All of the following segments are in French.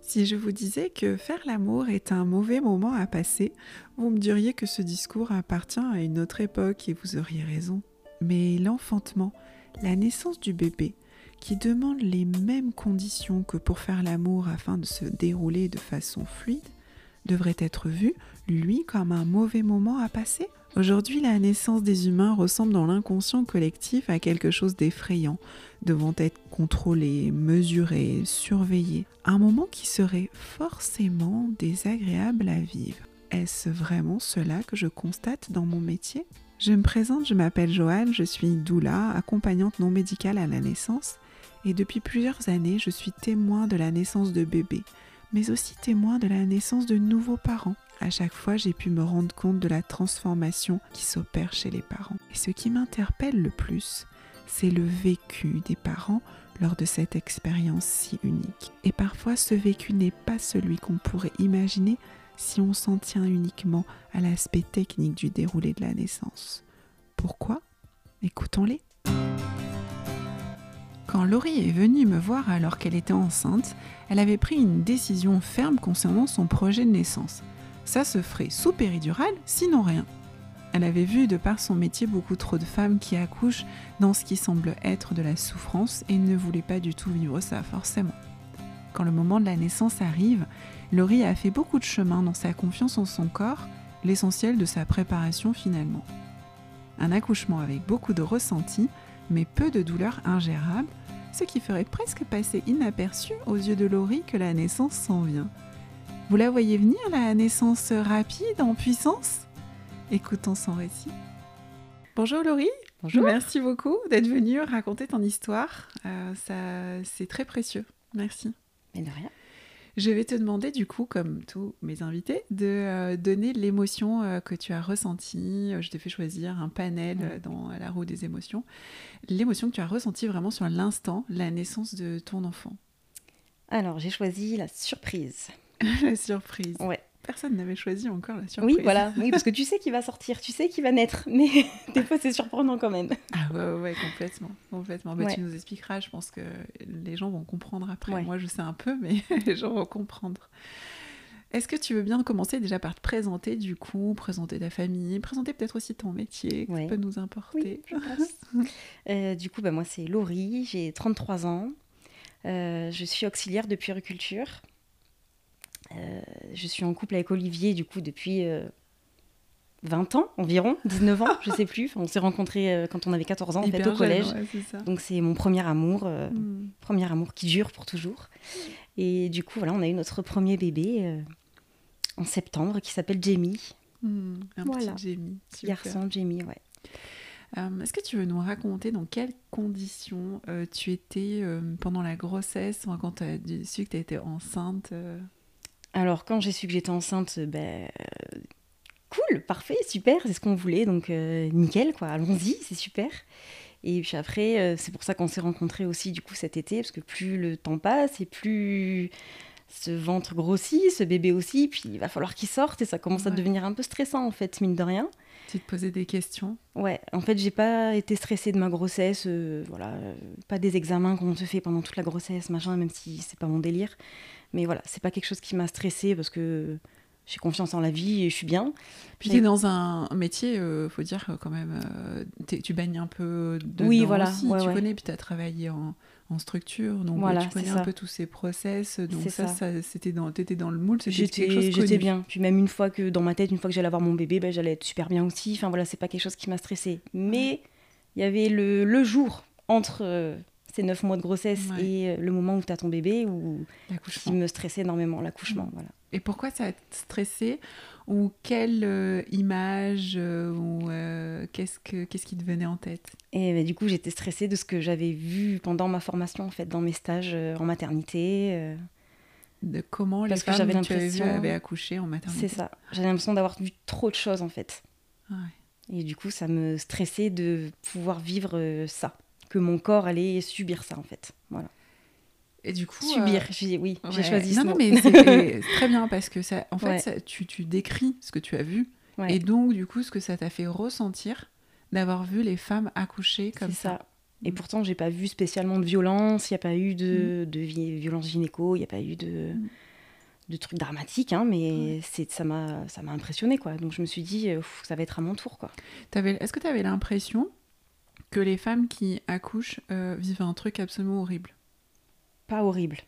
Si je vous disais que faire l'amour est un mauvais moment à passer, vous me diriez que ce discours appartient à une autre époque et vous auriez raison. Mais l'enfantement, la naissance du bébé, qui demande les mêmes conditions que pour faire l'amour afin de se dérouler de façon fluide, devrait être vu, lui, comme un mauvais moment à passer? Aujourd'hui, la naissance des humains ressemble dans l'inconscient collectif à quelque chose d'effrayant, devant être contrôlé, mesuré, surveillé. Un moment qui serait forcément désagréable à vivre. Est-ce vraiment cela que je constate dans mon métier? Je me présente, je m'appelle Joanne, je suis doula, accompagnante non médicale à la naissance, et depuis plusieurs années, je suis témoin de la naissance de bébés, mais aussi témoin de la naissance de nouveaux parents. À chaque fois, j'ai pu me rendre compte de la transformation qui s'opère chez les parents. Et ce qui m'interpelle le plus, c'est le vécu des parents lors de cette expérience si unique. Et parfois, ce vécu n'est pas celui qu'on pourrait imaginer si on s'en tient uniquement à l'aspect technique du déroulé de la naissance. Pourquoi? Écoutons-les. Quand Laurie est venue me voir alors qu'elle était enceinte, elle avait pris une décision ferme concernant son projet de naissance ça se ferait sous péridurale, sinon rien. Elle avait vu de par son métier beaucoup trop de femmes qui accouchent dans ce qui semble être de la souffrance et ne voulait pas du tout vivre ça forcément. Quand le moment de la naissance arrive, Laurie a fait beaucoup de chemin dans sa confiance en son corps, l'essentiel de sa préparation finalement. Un accouchement avec beaucoup de ressentis, mais peu de douleurs ingérables, ce qui ferait presque passer inaperçu aux yeux de Laurie que la naissance s'en vient. Vous la voyez venir, la naissance rapide, en puissance? Écoutons son récit. Bonjour Laurie. Bonjour. Merci beaucoup d'être venue raconter ton histoire. Euh, ça, c'est très précieux. Merci. Mais de rien. Je vais te demander du coup, comme tous mes invités, de euh, donner l'émotion euh, que tu as ressentie. Je t'ai fait choisir un panel dans la roue des émotions. L'émotion que tu as ressentie vraiment sur l'instant, la naissance de ton enfant. Alors, j'ai choisi la surprise. la surprise. Ouais. Personne n'avait choisi encore la surprise. Oui, voilà. Oui, parce que tu sais qu'il va sortir, tu sais qu'il va naître, mais des fois c'est surprenant quand même. Ah ouais, ouais, complètement, complètement. Bah, Tu nous expliqueras. Je pense que les gens vont comprendre après. Moi, je sais un peu, mais les gens vont comprendre. Est-ce que tu veux bien commencer déjà par te présenter du coup, présenter ta famille, présenter peut-être aussi ton métier, qui peut nous importer oui, je euh, Du coup, bah, moi c'est Laurie, j'ai 33 ans, euh, je suis auxiliaire de puériculture. Euh, je suis en couple avec Olivier, du coup, depuis 20 euh, ans environ, 19 ans, je sais plus. On s'est rencontrés euh, quand on avait 14 ans, en fait, au collège. Donc, c'est mon premier amour, hmm. premier amour qui dure pour toujours. Et du coup, voilà, on a eu notre premier bébé en septembre qui s'appelle Jamie. Hmm, un petit Jamie. Garçon Jamie, ouais. Est-ce que tu veux nous raconter dans quelles conditions tu étais pendant la grossesse, quand tu as su que tu étais enceinte alors, quand j'ai su que j'étais enceinte, ben, cool, parfait, super, c'est ce qu'on voulait, donc euh, nickel, quoi, allons-y, c'est super. Et puis après, euh, c'est pour ça qu'on s'est rencontrés aussi, du coup, cet été, parce que plus le temps passe et plus ce ventre grossit, ce bébé aussi, puis il va falloir qu'il sorte et ça commence à devenir un peu stressant, en fait, mine de rien. Tu te posais des questions? Ouais, en fait, j'ai pas été stressée de ma grossesse, euh, voilà, pas des examens qu'on te fait pendant toute la grossesse, machin, même si c'est pas mon délire. Mais voilà, c'est pas quelque chose qui m'a stressée parce que j'ai confiance en la vie et je suis bien. Puis tu es dans un métier, il euh, faut dire quand même, euh, tu baignes un peu dedans oui, voilà, aussi, tu connais, puis tu as travaillé en, en, structure, donc voilà, tu connais un peu tous ces process, donc ça, ça. c'était dans, étais dans le moule, c'était quelque chose J'étais bien, puis même une fois que, dans ma tête, une fois que j'allais avoir mon bébé, ben, j'allais être super bien aussi, enfin voilà, c'est pas quelque chose qui m'a stressée. Mais il y avait le, le jour entre... Euh, ces neuf mois de grossesse et euh, le moment où tu as ton bébé, où qui me stressait énormément, l'accouchement. Voilà. Et pourquoi ça t'a stressé Ou quelle euh, image euh, Ou qu'est-ce, que, qu'est-ce qui te venait en tête? Et bah, du coup, j'étais stressée de ce que j'avais vu pendant ma formation, en fait, dans mes stages en maternité. de comment les femmes que, tu avais vu avaient accouché en maternité C'est ça. J'avais l'impression d'avoir vu trop de choses, en fait. Et du coup, ça me stressait de pouvoir vivre ça que mon corps allait subir ça en fait. Voilà. Et du coup, subir, euh, oui, j'ai choisi non, Non, mais c'est très bien parce que ça, en fait, tu, tu, décris ce que tu as vu et donc du coup ce que ça t'a fait ressentir d'avoir vu les femmes accoucher comme ça. Et Mm. pourtant, j'ai pas vu spécialement de violence, il n'y a pas eu de, Mm. de vi- violence gynéco, il n'y a pas eu de, Mm. de trucs dramatiques, hein, mais c'est ça m'a ça m'a impressionné quoi. Donc je me suis dit, euh, ça va être à mon tour quoi. T'avais- Est-ce que tu avais l'impression que les femmes qui accouchent euh, vivent un truc absolument horrible Pas horrible,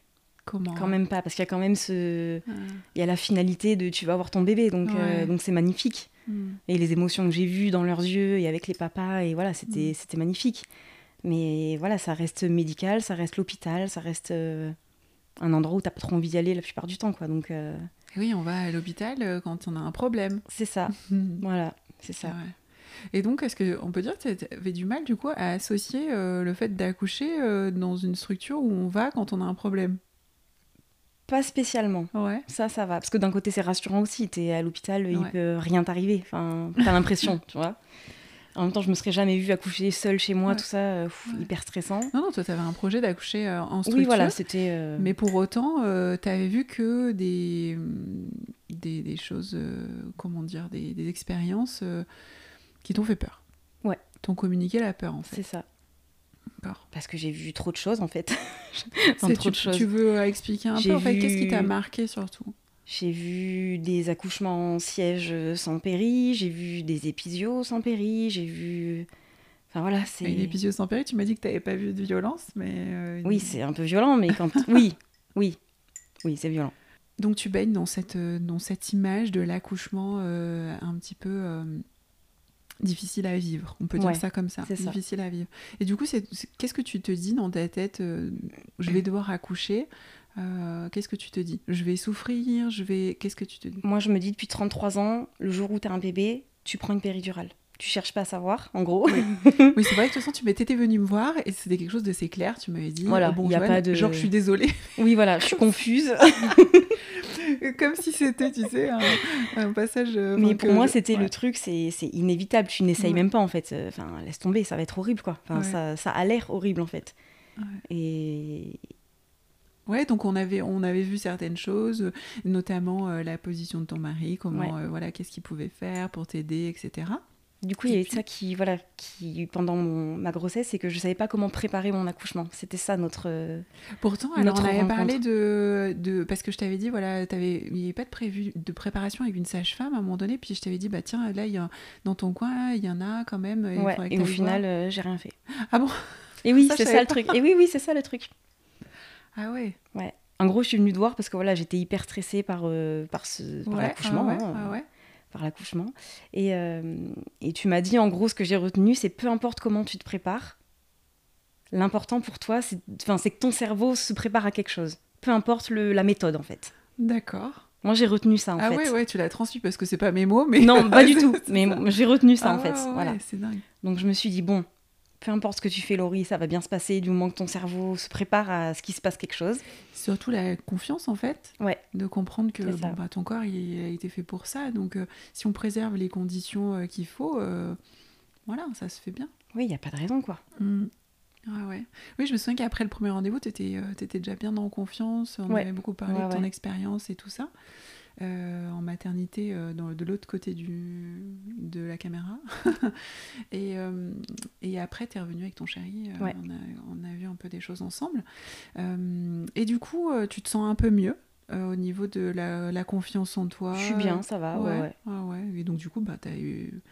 Comment quand même pas, parce qu'il y a quand même ce, Ah. il y a la finalité de tu vas avoir ton bébé, donc euh, donc c'est magnifique. Hmm. Et les émotions que j'ai vues dans leurs yeux et avec les papas, et voilà, c'était Mm. c'était magnifique. Mais voilà, ça reste médical, ça reste l'hôpital, ça reste euh, un endroit où t'as pas trop envie d'y aller la plupart du temps, quoi. Donc Oui, on va à l'hôpital quand on a un problème. c'est ça, voilà, c'est ça. Ouais. Et donc, est-ce qu'on peut dire que tu avais du mal, du coup, à associer euh, le fait d'accoucher euh, dans une structure où on va quand on a un problème? Pas spécialement. Ouais. Ça, ça va. Parce que d'un côté, c'est rassurant aussi. T'es à l'hôpital, il Ouais. peut rien t'arriver. Enfin, t'as l'impression, tu vois. En même temps, je me serais jamais vue accoucher seule chez moi, Ouais. tout ça, euh, pff, Ouais. hyper stressant. Non, non, toi, tu avais un projet d'accoucher euh, en structure. Oui, voilà, c'était. euh, Mais pour autant, tu avais vu que des, des, des choses, comment dire, des, des expériences qui t'ont fait peur. Ouais. T'ont communiqué la peur, en fait. C'est ça. Parce que j'ai vu trop de choses, en fait. Enfin, trop Tu, de choses. tu veux euh, expliquer un peu, en fait, qu'est-ce qui t'a marqué surtout? J'ai vu des accouchements en siège sans péri, j'ai vu des épisio sans péri, j'ai vu. Enfin voilà, c'est. Une épisode sans péri, tu m'as dit que tu n'avais pas vu de violence, mais... euh, une- Oui, c'est un peu violent, mais quand. oui, oui, oui, c'est violent. Donc tu baignes dans cette, euh, dans cette image de l'accouchement euh, un petit peu euh, difficile à vivre. On peut dire ça comme ça, difficile à vivre. Et du coup, qu'est-ce que tu te dis dans ta tête euh, Je vais devoir accoucher. euh, qu'est-ce que tu te dis? Je vais souffrir Je vais. Qu'est-ce que tu te dis? Moi, je me dis depuis 33 ans, le jour où tu as un bébé, tu prends une péridurale. Tu cherches pas à savoir, en gros. Oui, c'est vrai que de toute façon, tu m'étais venu me voir et c'était quelque chose de assez clair. Tu m'avais dit Voilà, oh, bon, il y a Joanne, pas de- genre, je suis désolée. oui, voilà, je suis confuse. comme si c'était, tu sais, un, un passage. euh, Mais pour que- moi, c'était ouais. le truc, c'est c'est inévitable. Tu n'essayes Ouais. même pas, en fait. Euh, Enfin, laisse tomber, ça va être horrible, quoi. Enfin, Ouais. ça, ça a l'air horrible, en fait. Ouais. Et Ouais, donc on avait, on avait vu certaines choses, notamment euh, la position de ton mari, comment, euh, voilà, qu'est-ce qu'il pouvait faire pour t'aider, etc. du coup, il y Et a eu ça qui, voilà, qui, pendant mon- ma grossesse, c'est que je savais pas comment préparer mon accouchement. C'était ça, notre. euh, Pourtant, alors Notre on avait rencontre. parlé de, de, parce que je t'avais dit, voilà, t'avais, il n'y avait pas de prévu de préparation avec une sage-femme à un moment donné, puis je t'avais dit, bah tiens, là, il y a, dans ton coin, il y en a quand même. il Ouais, et au final, euh, j'ai rien fait. Ah bon? Et oui, c'est ça le truc. Et oui, oui, c'est ça le truc. Ah ouais. En gros, je suis venue te voir parce que voilà, j'étais hyper stressée par, euh, par, ce, par Ouais, l'accouchement. ah ouais, hein, ah ouais. Par l'accouchement. Et, euh, et tu m'as dit, en gros, ce que j'ai retenu, c'est peu importe comment tu te prépares, l'important pour toi, c'est que ton cerveau se prépare à quelque chose. Peu importe le, la méthode, en fait. D'accord. Moi, j'ai retenu ça, en ah fait. ouais, ouais, tu l'as transmis parce que c'est pas mes mots, mais. Non, pas du tout. Mais j'ai retenu ça, Ah en fait. ouais, ouais, voilà. c'est dingue. Donc, je me suis dit, bon, peu importe ce que tu fais, Laurie, ça va bien se passer du moment que ton cerveau se prépare à ce qu'il se passe quelque chose. Surtout la confiance en fait. Ouais. De comprendre que bon, bah, ton corps il, a été fait pour ça. Donc euh, si on préserve les conditions euh, qu'il faut, euh, voilà, ça se fait bien. Oui, il n'y a pas de raison, quoi. Mm. Ah ouais. Oui, je me souviens qu'après le premier rendez-vous, tu étais, déjà bien en confiance. On Ouais. avait beaucoup parlé Ouais, de ton expérience et tout ça. Euh, en maternité, euh, dans, de l'autre côté du, de la caméra. et, euh, et après, tu es revenu avec ton chéri. Ouais. on, a, on a vu un peu des choses ensemble. Et du coup, tu te sens un peu mieux euh, au niveau de la, la confiance en toi? Je suis bien, ça va. Ouais, ouais. ouais, ouais. Et donc, du coup, bah, as eu...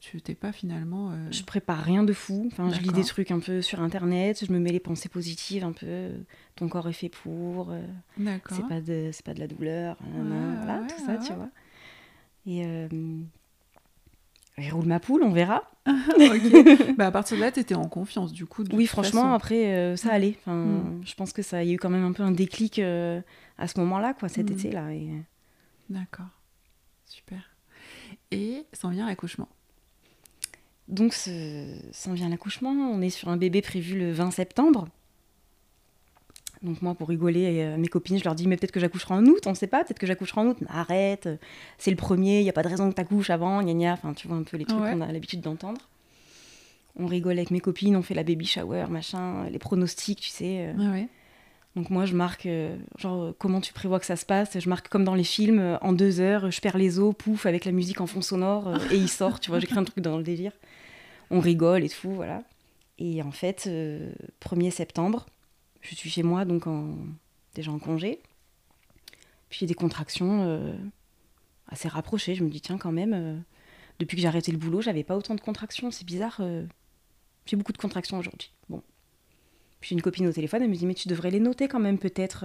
tu t'es pas finalement. euh, Je prépare rien de fou. Enfin, je lis des trucs un peu sur internet, je me mets les pensées positives un peu. Ton corps est fait pour. euh, D'accord. c'est pas de c'est pas de la douleur. nanana, Ouais, voilà, ouais, tout ça, ouais, tu vois. Et euh, je roule ma poule, on verra. Ok. bah, à partir de là, tu étais en confiance, du coup. Oui, franchement, façon. après euh, ça allait. Enfin, Mm. je pense que ça y a eu quand même un peu un déclic euh, à ce moment-là, quoi, cet Mm. été-là. Et... D'accord. Super. Et s'en vient l'accouchement. Donc, s'en vient l'accouchement. On est sur un bébé prévu le 20 septembre. Donc, moi, pour rigoler, euh, mes copines, je leur dis, mais peut-être que j'accoucherai en août, on sait pas, peut-être que j'accoucherai en août. Mais arrête, euh, c'est le premier, il n'y a pas de raison que tu accouches avant, gna gna. Enfin, tu vois un peu les trucs Ouais. qu'on a l'habitude d'entendre. On rigole avec mes copines, on fait la baby shower, machin, les pronostics, tu sais. euh. Ah ouais. Donc, moi, je marque, euh, genre, euh, comment tu prévois que ça se passe Je marque comme dans les films, euh, en deux heures, je perds les os, pouf, avec la musique en fond sonore, euh, et il sort, tu vois, j'écris un truc dans le délire. On rigole et tout, voilà. Et en fait, 1er septembre, je suis chez moi, donc en, déjà en congé. Puis des contractions assez rapprochées. Je me dis, tiens, quand même, depuis que j'ai arrêté le boulot, j'avais pas autant de contractions. C'est bizarre. j'ai beaucoup de contractions aujourd'hui. Bon. Puis j'ai une copine au téléphone, elle me dit, mais tu devrais les noter quand même, peut-être.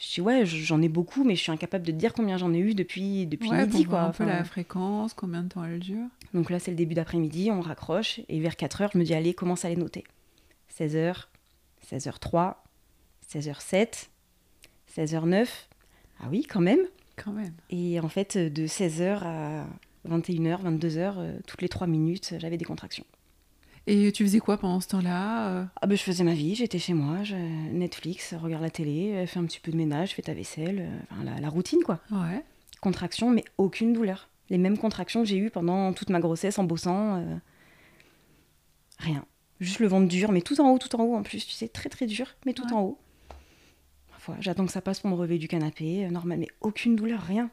Je dis ouais, j'en ai beaucoup, mais je suis incapable de te dire combien j'en ai eu depuis, depuis midi. quoi. un peu la fréquence, combien de temps elle dure. Donc là, c'est le début d'après-midi, on raccroche, et vers 4h, je me dis allez, commence à les noter. 16h, 16h03, 16h07, 16h09. Ah oui, quand même. Quand même. Et en fait, de 16h à 21h, 22h, toutes les 3 minutes, j'avais des contractions. Et tu faisais quoi pendant ce temps-là euh ah ben, Je faisais ma vie, j'étais chez moi, je... Netflix, regarde la télé, euh, fais un petit peu de ménage, fais ta vaisselle, euh, enfin, la, routine quoi. Ouais. Contraction, mais aucune douleur. Les mêmes contractions que j'ai eues pendant toute ma grossesse en bossant. Rien. Juste le ventre dur, mais tout en haut, tout en haut en plus, tu sais, très très dur, mais tout en haut. J'attends que ça passe pour me relever du canapé, normal, mais aucune douleur, rien.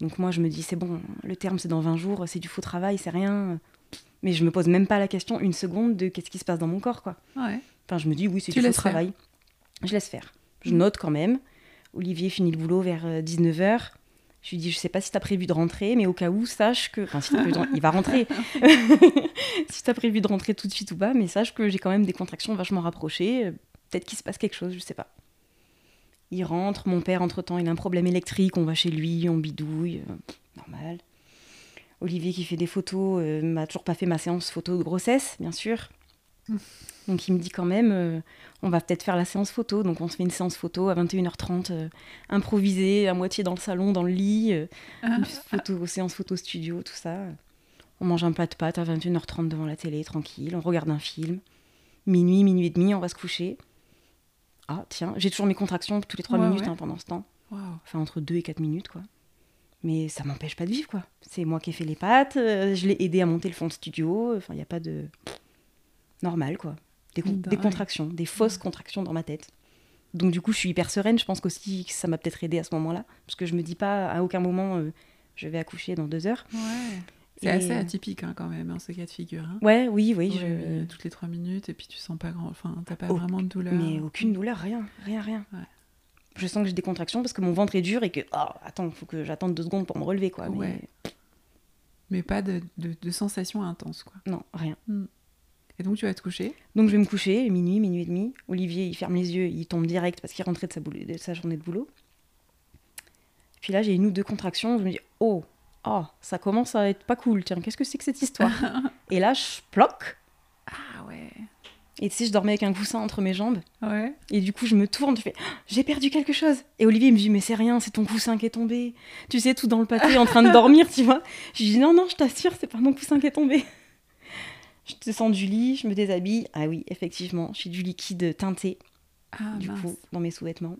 Donc moi je me dis, c'est bon, le terme c'est dans 20 jours, c'est du faux travail, c'est rien mais je me pose même pas la question une seconde de qu'est-ce qui se passe dans mon corps, quoi. Ouais. Enfin, je me dis, oui, c'est du travail. Je laisse faire. Je note quand même. Olivier finit le boulot vers 19h. Euh, je lui dis, je sais pas si tu as prévu de rentrer, mais au cas où, sache que. Enfin, si as prévu de... il va rentrer. si tu as prévu de rentrer tout de suite ou pas, mais sache que j'ai quand même des contractions vachement rapprochées. Peut-être qu'il se passe quelque chose, je sais pas. Il rentre, mon père, entre-temps, il a un problème électrique, on va chez lui, on bidouille. Euh, normal. Olivier qui fait des photos euh, m'a toujours pas fait ma séance photo de grossesse, bien sûr. Donc il me dit quand même, euh, on va peut-être faire la séance photo. Donc on se fait une séance photo à 21h30, euh, improvisée, à moitié dans le salon, dans le lit, ah. une photo, séance photo studio, tout ça. On mange un plat de pâtes à 21h30 devant la télé, tranquille, on regarde un film. Minuit, minuit et demi, on va se coucher. Ah tiens, j'ai toujours mes contractions toutes les 3 minutes hein, pendant ce temps. Enfin entre 2 et 4 minutes quoi. Mais ça m'empêche pas de vivre, quoi. C'est moi qui ai fait les pâtes, euh, je l'ai aidé à monter le fond de studio. Enfin, il n'y a pas de. Normal, quoi. Des, des contractions, des fausses contractions dans ma tête. Donc, du coup, je suis hyper sereine. Je pense qu'aussi ça m'a peut-être aidé à ce moment-là. Parce que je me dis pas à aucun moment, euh, je vais accoucher dans deux heures. Ouais. C'est assez atypique hein, quand même, hein, ce cas de figure. Hein. Ouais, oui, oui. je... Toutes les trois minutes, et puis tu sens pas grand. Enfin, t'as pas vraiment de douleur. Mais aucune douleur, rien, rien, rien. Ouais je sens que j'ai des contractions parce que mon ventre est dur et que, oh, attends, il faut que j'attende deux secondes pour me relever, quoi. Mais, mais pas de, de, sensations intenses, quoi. Non, rien. Hmm. Et donc tu vas te coucher? Donc je vais me coucher, minuit, minuit et demi. Olivier, il ferme les yeux, il tombe direct parce qu'il rentrait de sa, de sa journée de boulot. Puis là, j'ai une ou deux contractions, je me dis, oh, oh, ça commence à être pas cool, tiens, qu'est-ce que c'est que cette histoire? Et là, je bloque. Ah ouais. Et tu sais, je dormais avec un coussin entre mes jambes. Ouais. Et du coup, je me tourne, je fais J'ai perdu quelque chose. Et Olivier me dit Mais c'est rien, c'est ton coussin qui est tombé. Tu sais, tout dans le pâté, en train de dormir, tu vois. Je dis Non, non, je t'assure, c'est pas mon coussin qui est tombé. Je descends du lit, je me déshabille. Ah oui, effectivement, j'ai du liquide teinté. Ah, du coup, dans mes sous-vêtements.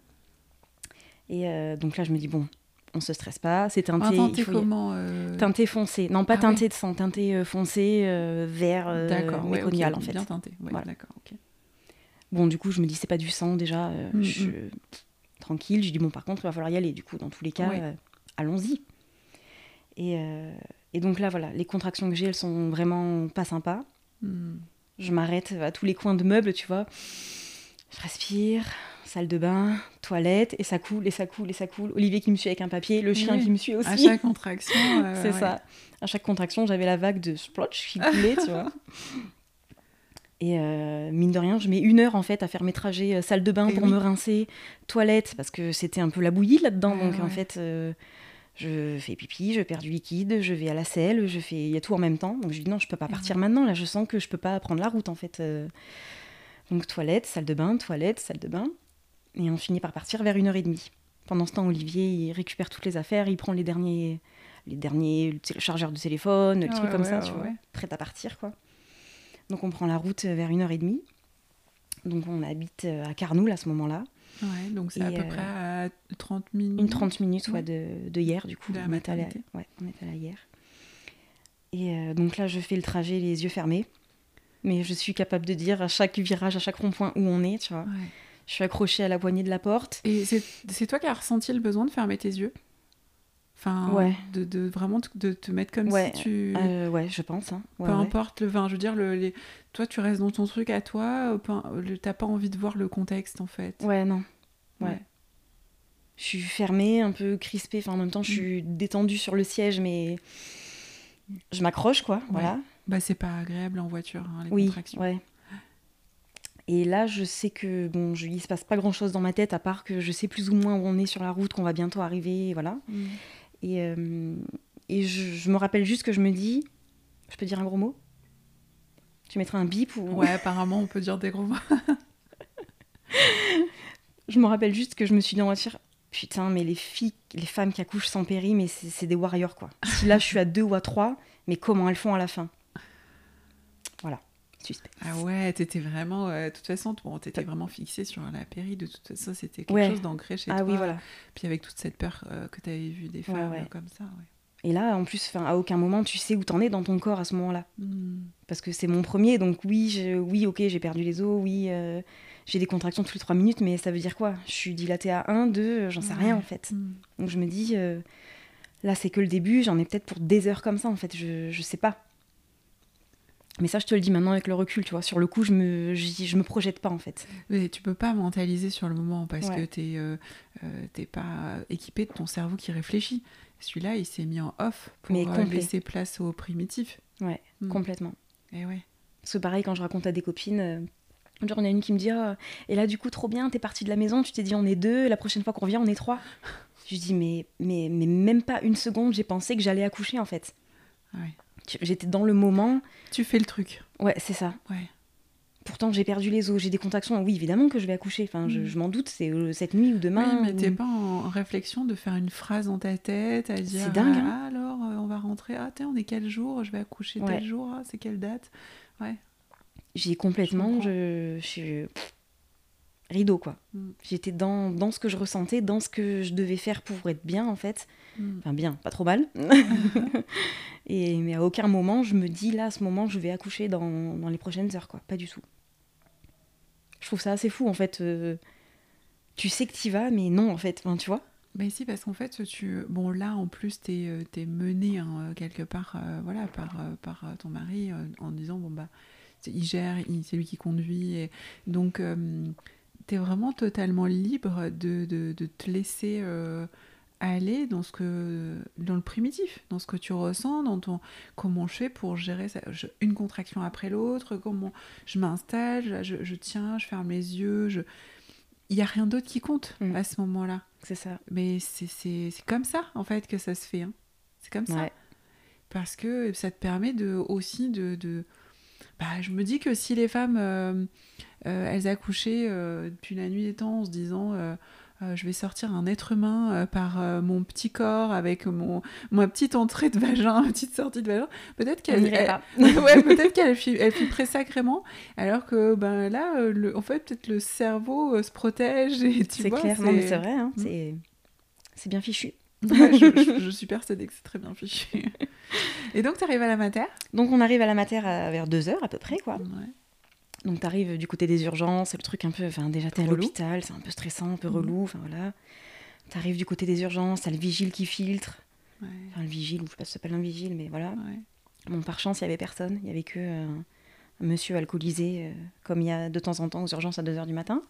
Et euh, donc là, je me dis Bon, on se stresse pas, c'est teinté. Ah, teinté comment euh Teinté foncé. Non, pas ah teinté de sang, teinté euh, foncé, euh, vert, d'accord, méconial en fait. Bien teinté, d'accord, ok. Bon, du coup, je me dis, c'est pas du sang déjà, mm, je... Mm. tranquille. Je dis, bon, par contre, il va falloir y aller, du coup, dans tous les cas, allons-y. Et, et, donc là, voilà, les contractions que j'ai, elles sont vraiment pas sympas. Mm. Je m'arrête à tous les coins de meubles, tu vois. Je respire, salle de bain, toilette, et ça coule, et ça coule, et ça coule. Olivier qui me suit avec un papier, le chien qui me suit aussi. À chaque contraction. c'est ça. À chaque contraction, j'avais la vague de splotch qui coulait, tu vois. Et euh, mine de rien, je mets une heure en fait à faire mes trajets euh, salle de bain pour me rincer, toilette, parce que c'était un peu la bouillie là-dedans. donc en fait, euh, je fais pipi, je perds du liquide, je vais à la selle, je fais, il y a tout en même temps. Donc je dis non, je peux pas partir maintenant. Là, je sens que je peux pas prendre la route en fait. Donc toilette, salle de bain, toilette, salle de bain. Et on finit par partir vers une heure et demie. Pendant ce temps, Olivier, il récupère toutes les affaires, il prend les derniers, les derniers le chargeur de téléphone, le truc comme ça, tu vois, prêt à partir, quoi. Donc on prend la route vers une heure et demie. Donc on habite euh, à Carnoul à ce moment-là. Ouais, donc c'est à peu près à 30 minutes. Une 30 minutes ouais. de, de, hier, du coup. on, est allé, ouais, on est allé hier. Et euh, donc là, je fais le trajet les yeux fermés. Mais je suis capable de dire à chaque virage, à chaque rond-point où on est, tu vois. Je suis accrochée à la poignée de la porte. Et c'est toi qui as ressenti le besoin de fermer tes yeux? Enfin, Ouais. de, de vraiment te- de te mettre comme Ouais, si tu. Euh, ouais, je pense. hein. Ouais, peu importe le vin, je veux dire, le, les... toi tu restes dans ton truc à toi, euh, t'as pas envie de voir le contexte en fait. Ouais, non. ouais. Je suis fermée, un peu crispée. Enfin, en même temps, je suis détendue sur le siège, mais je m'accroche, quoi. Voilà. Bah c'est pas agréable en voiture, hein, les Oui, contractions. ouais. Et là, je sais que bon, je, il se passe pas grand chose dans ma tête, à part que je sais plus ou moins où on est sur la route, qu'on va bientôt arriver, voilà. Mm. Et, euh, et je, je me rappelle juste que je me dis, je peux dire un gros mot? Tu mettrais un bip ou Ouais, apparemment on peut dire des gros mots. Je me rappelle juste que je me suis dit en voiture, putain, mais les filles, les femmes qui accouchent sans péri, mais c'est c'est des warriors quoi. Si là je suis à deux ou à trois, mais comment elles font à la fin? Ah ouais, t'étais vraiment, euh, de toute façon, bon, t'étais vraiment fixée sur la péri, de toute façon c'était quelque Ouais. chose d'ancré chez Ah toi. oui, voilà. Puis avec toute cette peur euh, que t'avais vu des femmes ouais. comme ça. Et là, en plus, à aucun moment tu sais où t'en es dans ton corps à ce moment-là. Mm. Parce que c'est mon premier, donc oui, je- oui, ok, j'ai perdu les os, oui, euh, j'ai des contractions toutes les trois minutes, mais ça veut dire quoi? Je suis dilatée à 1, 2, j'en sais rien en fait. Mm. Donc je me dis, là c'est que le début, j'en ai peut-être pour des heures comme ça en fait, je, je sais pas. Mais ça, je te le dis maintenant avec le recul, tu vois. Sur le coup, je me, je, je me projette pas en fait. Mais tu peux pas mentaliser sur le moment parce Ouais. que t'es euh, euh, pas équipé de ton cerveau qui réfléchit. Celui-là, il s'est mis en off pour Mais euh, laisser place au primitif. Ouais, Mm. complètement. Et ouais. Parce que pareil, quand je raconte à des copines, euh, genre, il y en a une qui me dit Ah, Et là, du coup, trop bien, t'es partie de la maison, tu t'es dit on est deux, et la prochaine fois qu'on revient, on est trois. Je dis mais, mais, mais même pas une seconde, j'ai pensé que j'allais accoucher en fait. ouais. J'étais dans le moment. Tu fais le truc. Ouais, c'est ça. Ouais. Pourtant, j'ai perdu les os, j'ai des contractions. Oui, évidemment que je vais accoucher. Enfin, je, Mm. je m'en doute, c'est euh, cette nuit ou demain. oui, mais ou- t'es pas en réflexion de faire une phrase dans ta tête, à dire C'est dingue, hein. ah, alors euh, on va rentrer, ah tiens, on est quel jour, je vais accoucher Ouais. tel jour, ah, c'est quelle date? J'ai complètement. Je, je suis. pff, Rideau, quoi. Mm. J'étais dans, dans ce que je ressentais, dans ce que je devais faire pour être bien, en fait. Mm. Enfin, bien, pas trop mal. Et, mais à aucun moment, je me dis, là, à ce moment, je vais accoucher dans, dans les prochaines heures, quoi. Pas du tout. Je trouve ça assez fou, en fait. euh, tu sais que t'y vas, mais non, en fait. Enfin, tu vois? Bah si, parce qu'en fait, tu... bon là, en plus, t'es euh, t'es mené hein, euh, quelque part euh, voilà, par, par ton mari euh, en disant, bon, bah, c'est- il gère, c'est lui qui conduit. Et... Donc, euh, t'es vraiment totalement libre de, de, de te laisser euh, aller dans, ce que, dans le primitif, dans ce que tu ressens, dans ton... Comment je fais pour gérer ça? Je- une contraction après l'autre, comment je m'installe, je, je tiens, je ferme les yeux, je... Il n'y a rien d'autre qui compte Mm. à ce moment-là. C'est ça. Mais c'est- comme ça, en fait, que ça se fait. hein. C'est comme ça. Parce que ça te permet de, aussi de... de- Bah, je me dis que si les femmes, euh, euh, elles accouchaient euh, depuis la nuit des temps en se disant... je vais sortir un être humain par mon petit corps avec mon ma petite entrée de vagin, ma petite sortie de vagin. Peut-être qu'elle ouais, peut-être qu'elle elle flipperait sacrément, alors que ben là, le, en fait, peut-être le cerveau se protège et tu C'est clair, c'est vrai, hein, Mm. c'est c'est bien fichu. Ouais, je, je- je suis persuadée que c'est très bien fichu. Et donc, tu arrives à la mater? Donc on arrive à la mater à- vers 2 heures à peu près, quoi. Ouais. Donc t'arrives du côté des urgences, c'est le truc un peu, enfin déjà t'es à l'hôpital, c'est un peu stressant, un peu Mhm. relou, enfin voilà. T'arrives du côté des urgences, t'as le vigile qui filtre, Ouais, enfin le vigile, ou je sais pas si ça s'appelle un vigile, mais voilà. Bon, par chance, il y avait personne, il y avait que euh, un monsieur alcoolisé, euh, comme il y a de temps en temps aux urgences à 2h du matin.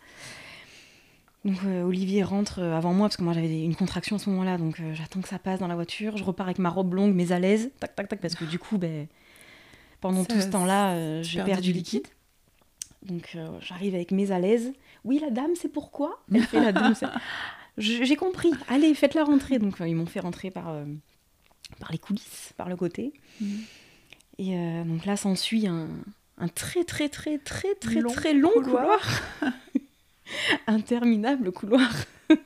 Donc euh, Olivier rentre euh, avant moi, parce que moi j'avais une contraction à ce moment-là, donc euh, j'attends que ça passe dans la voiture, je repars avec ma robe longue, mais à l'aise, tac tac tac, parce que du coup, ben, pendant Ça- tout ce temps-là, euh, j'ai perdu du liquide. Donc j'arrive avec mes à l'aise. Oui, la dame, c'est pourquoi? Elle fait la dame. J'ai compris. Allez, faites-la rentrer. Donc ils m'ont fait rentrer par, par les coulisses, par le côté. Mhm. Et donc là, s'ensuit un, un très très très très très Long très long couloir. couloir. Interminable couloir.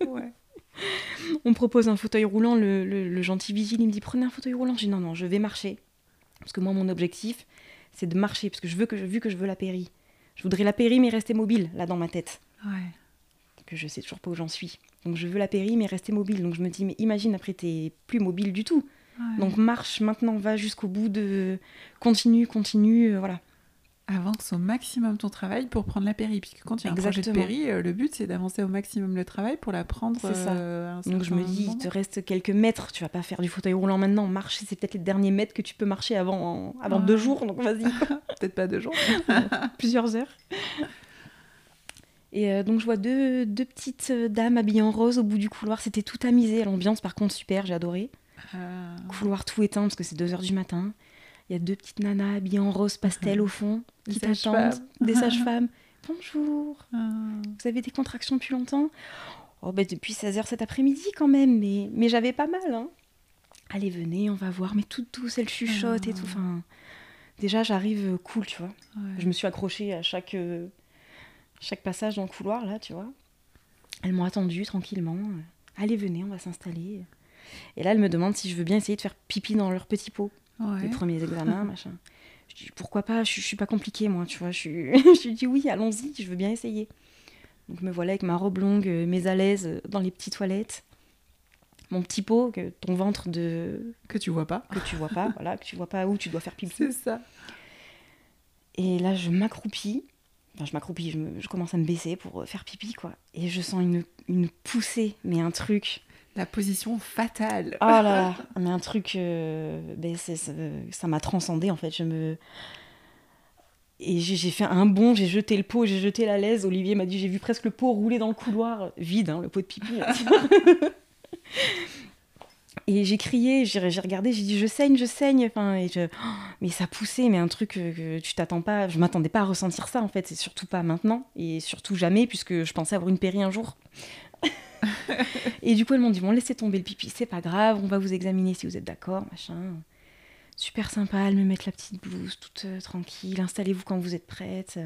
Ouais. On me propose un fauteuil roulant. Le, le- le gentil vigile, il me dit prenez un fauteuil roulant. Je dis non, non, je vais marcher. Parce que moi, mon objectif, c'est de marcher. Parce que je veux que, vu que je veux la péri. Je voudrais la péri, mais rester mobile, là, dans ma tête. Ouais. Que je sais toujours pas où j'en suis. Donc je veux la péri, mais rester mobile. Donc je me dis, mais imagine, après, t'es plus mobile du tout. Ouais. Donc marche maintenant, va jusqu'au bout de. Continue, continue, euh, voilà. Avance au maximum ton travail pour prendre la péri. Puisque quand il y a un projet de péri, euh, le but c'est d'avancer au maximum le travail pour la prendre. C'est ça. Euh, Donc je me dis, il te reste quelques mètres, tu vas pas faire du fauteuil roulant maintenant. Marcher, c'est peut-être les derniers mètres que tu peux marcher avant, avant deux jours. Donc vas-y. peut-être pas deux jours. Plusieurs heures. Et euh, donc je vois deux, deux, petites dames habillées en rose au bout du couloir. C'était tout amusé. L'ambiance par contre super, j'ai adoré. Ah. Couloir tout éteint parce que c'est 2 heures du matin. Il y a deux petites nanas habillées en rose pastel au fond qui t'attendent. Des sages-femmes. Bonjour. Ah. Vous avez des contractions depuis longtemps? Oh, ben depuis 16h cet après-midi quand même, mais, mais j'avais pas mal. Hein. Allez, venez, on va voir. Mais tout douce, elle chuchote et tout. Ah. Enfin, déjà, j'arrive euh, cool, tu vois. Je me suis accrochée à chaque, euh, chaque passage dans le couloir, là, tu vois. Elles m'ont attendu tranquillement. Allez, venez, on va s'installer. Et là, elle me demande si je veux bien essayer de faire pipi dans leur petit pot. Les premiers examens, machin. Je dis pourquoi pas, je, suis pas compliquée moi, tu vois. Je, je dis oui, allons-y, je veux bien essayer. Donc me voilà avec ma robe longue, euh, mes à l'aise euh, dans les petites toilettes. Mon petit pot, que, ton ventre de. Que tu vois pas. Que tu vois pas, voilà, que tu vois pas où tu dois faire pipi. C'est ça. Et là, je m'accroupis. Enfin, je m'accroupis, je, je, commence à me baisser pour euh, faire pipi, quoi. Et je sens une, une poussée, mais un truc. La position fatale. Oh là là, mais un truc, euh, ben ça m'a transcendé en fait. Je me et j'ai fait un bond, j'ai jeté le pot, j'ai jeté la laise. Olivier m'a dit j'ai vu presque le pot rouler dans le couloir, vide, hein, le pot de pipi. et j'ai crié, j'ai regardé, j'ai dit je saigne, je saigne. Enfin, et je... mais ça poussait, mais un truc que, tu t'attends pas. Je m'attendais pas à ressentir ça en fait, c'est surtout pas maintenant et surtout jamais puisque je pensais avoir une péri un jour. Et du coup, elles m'ont dit bon, laissez tomber le pipi, c'est pas grave, on va vous examiner si vous êtes d'accord, machin. Super sympa, elles me mettent la petite blouse toute euh, tranquille, installez-vous quand vous êtes prête.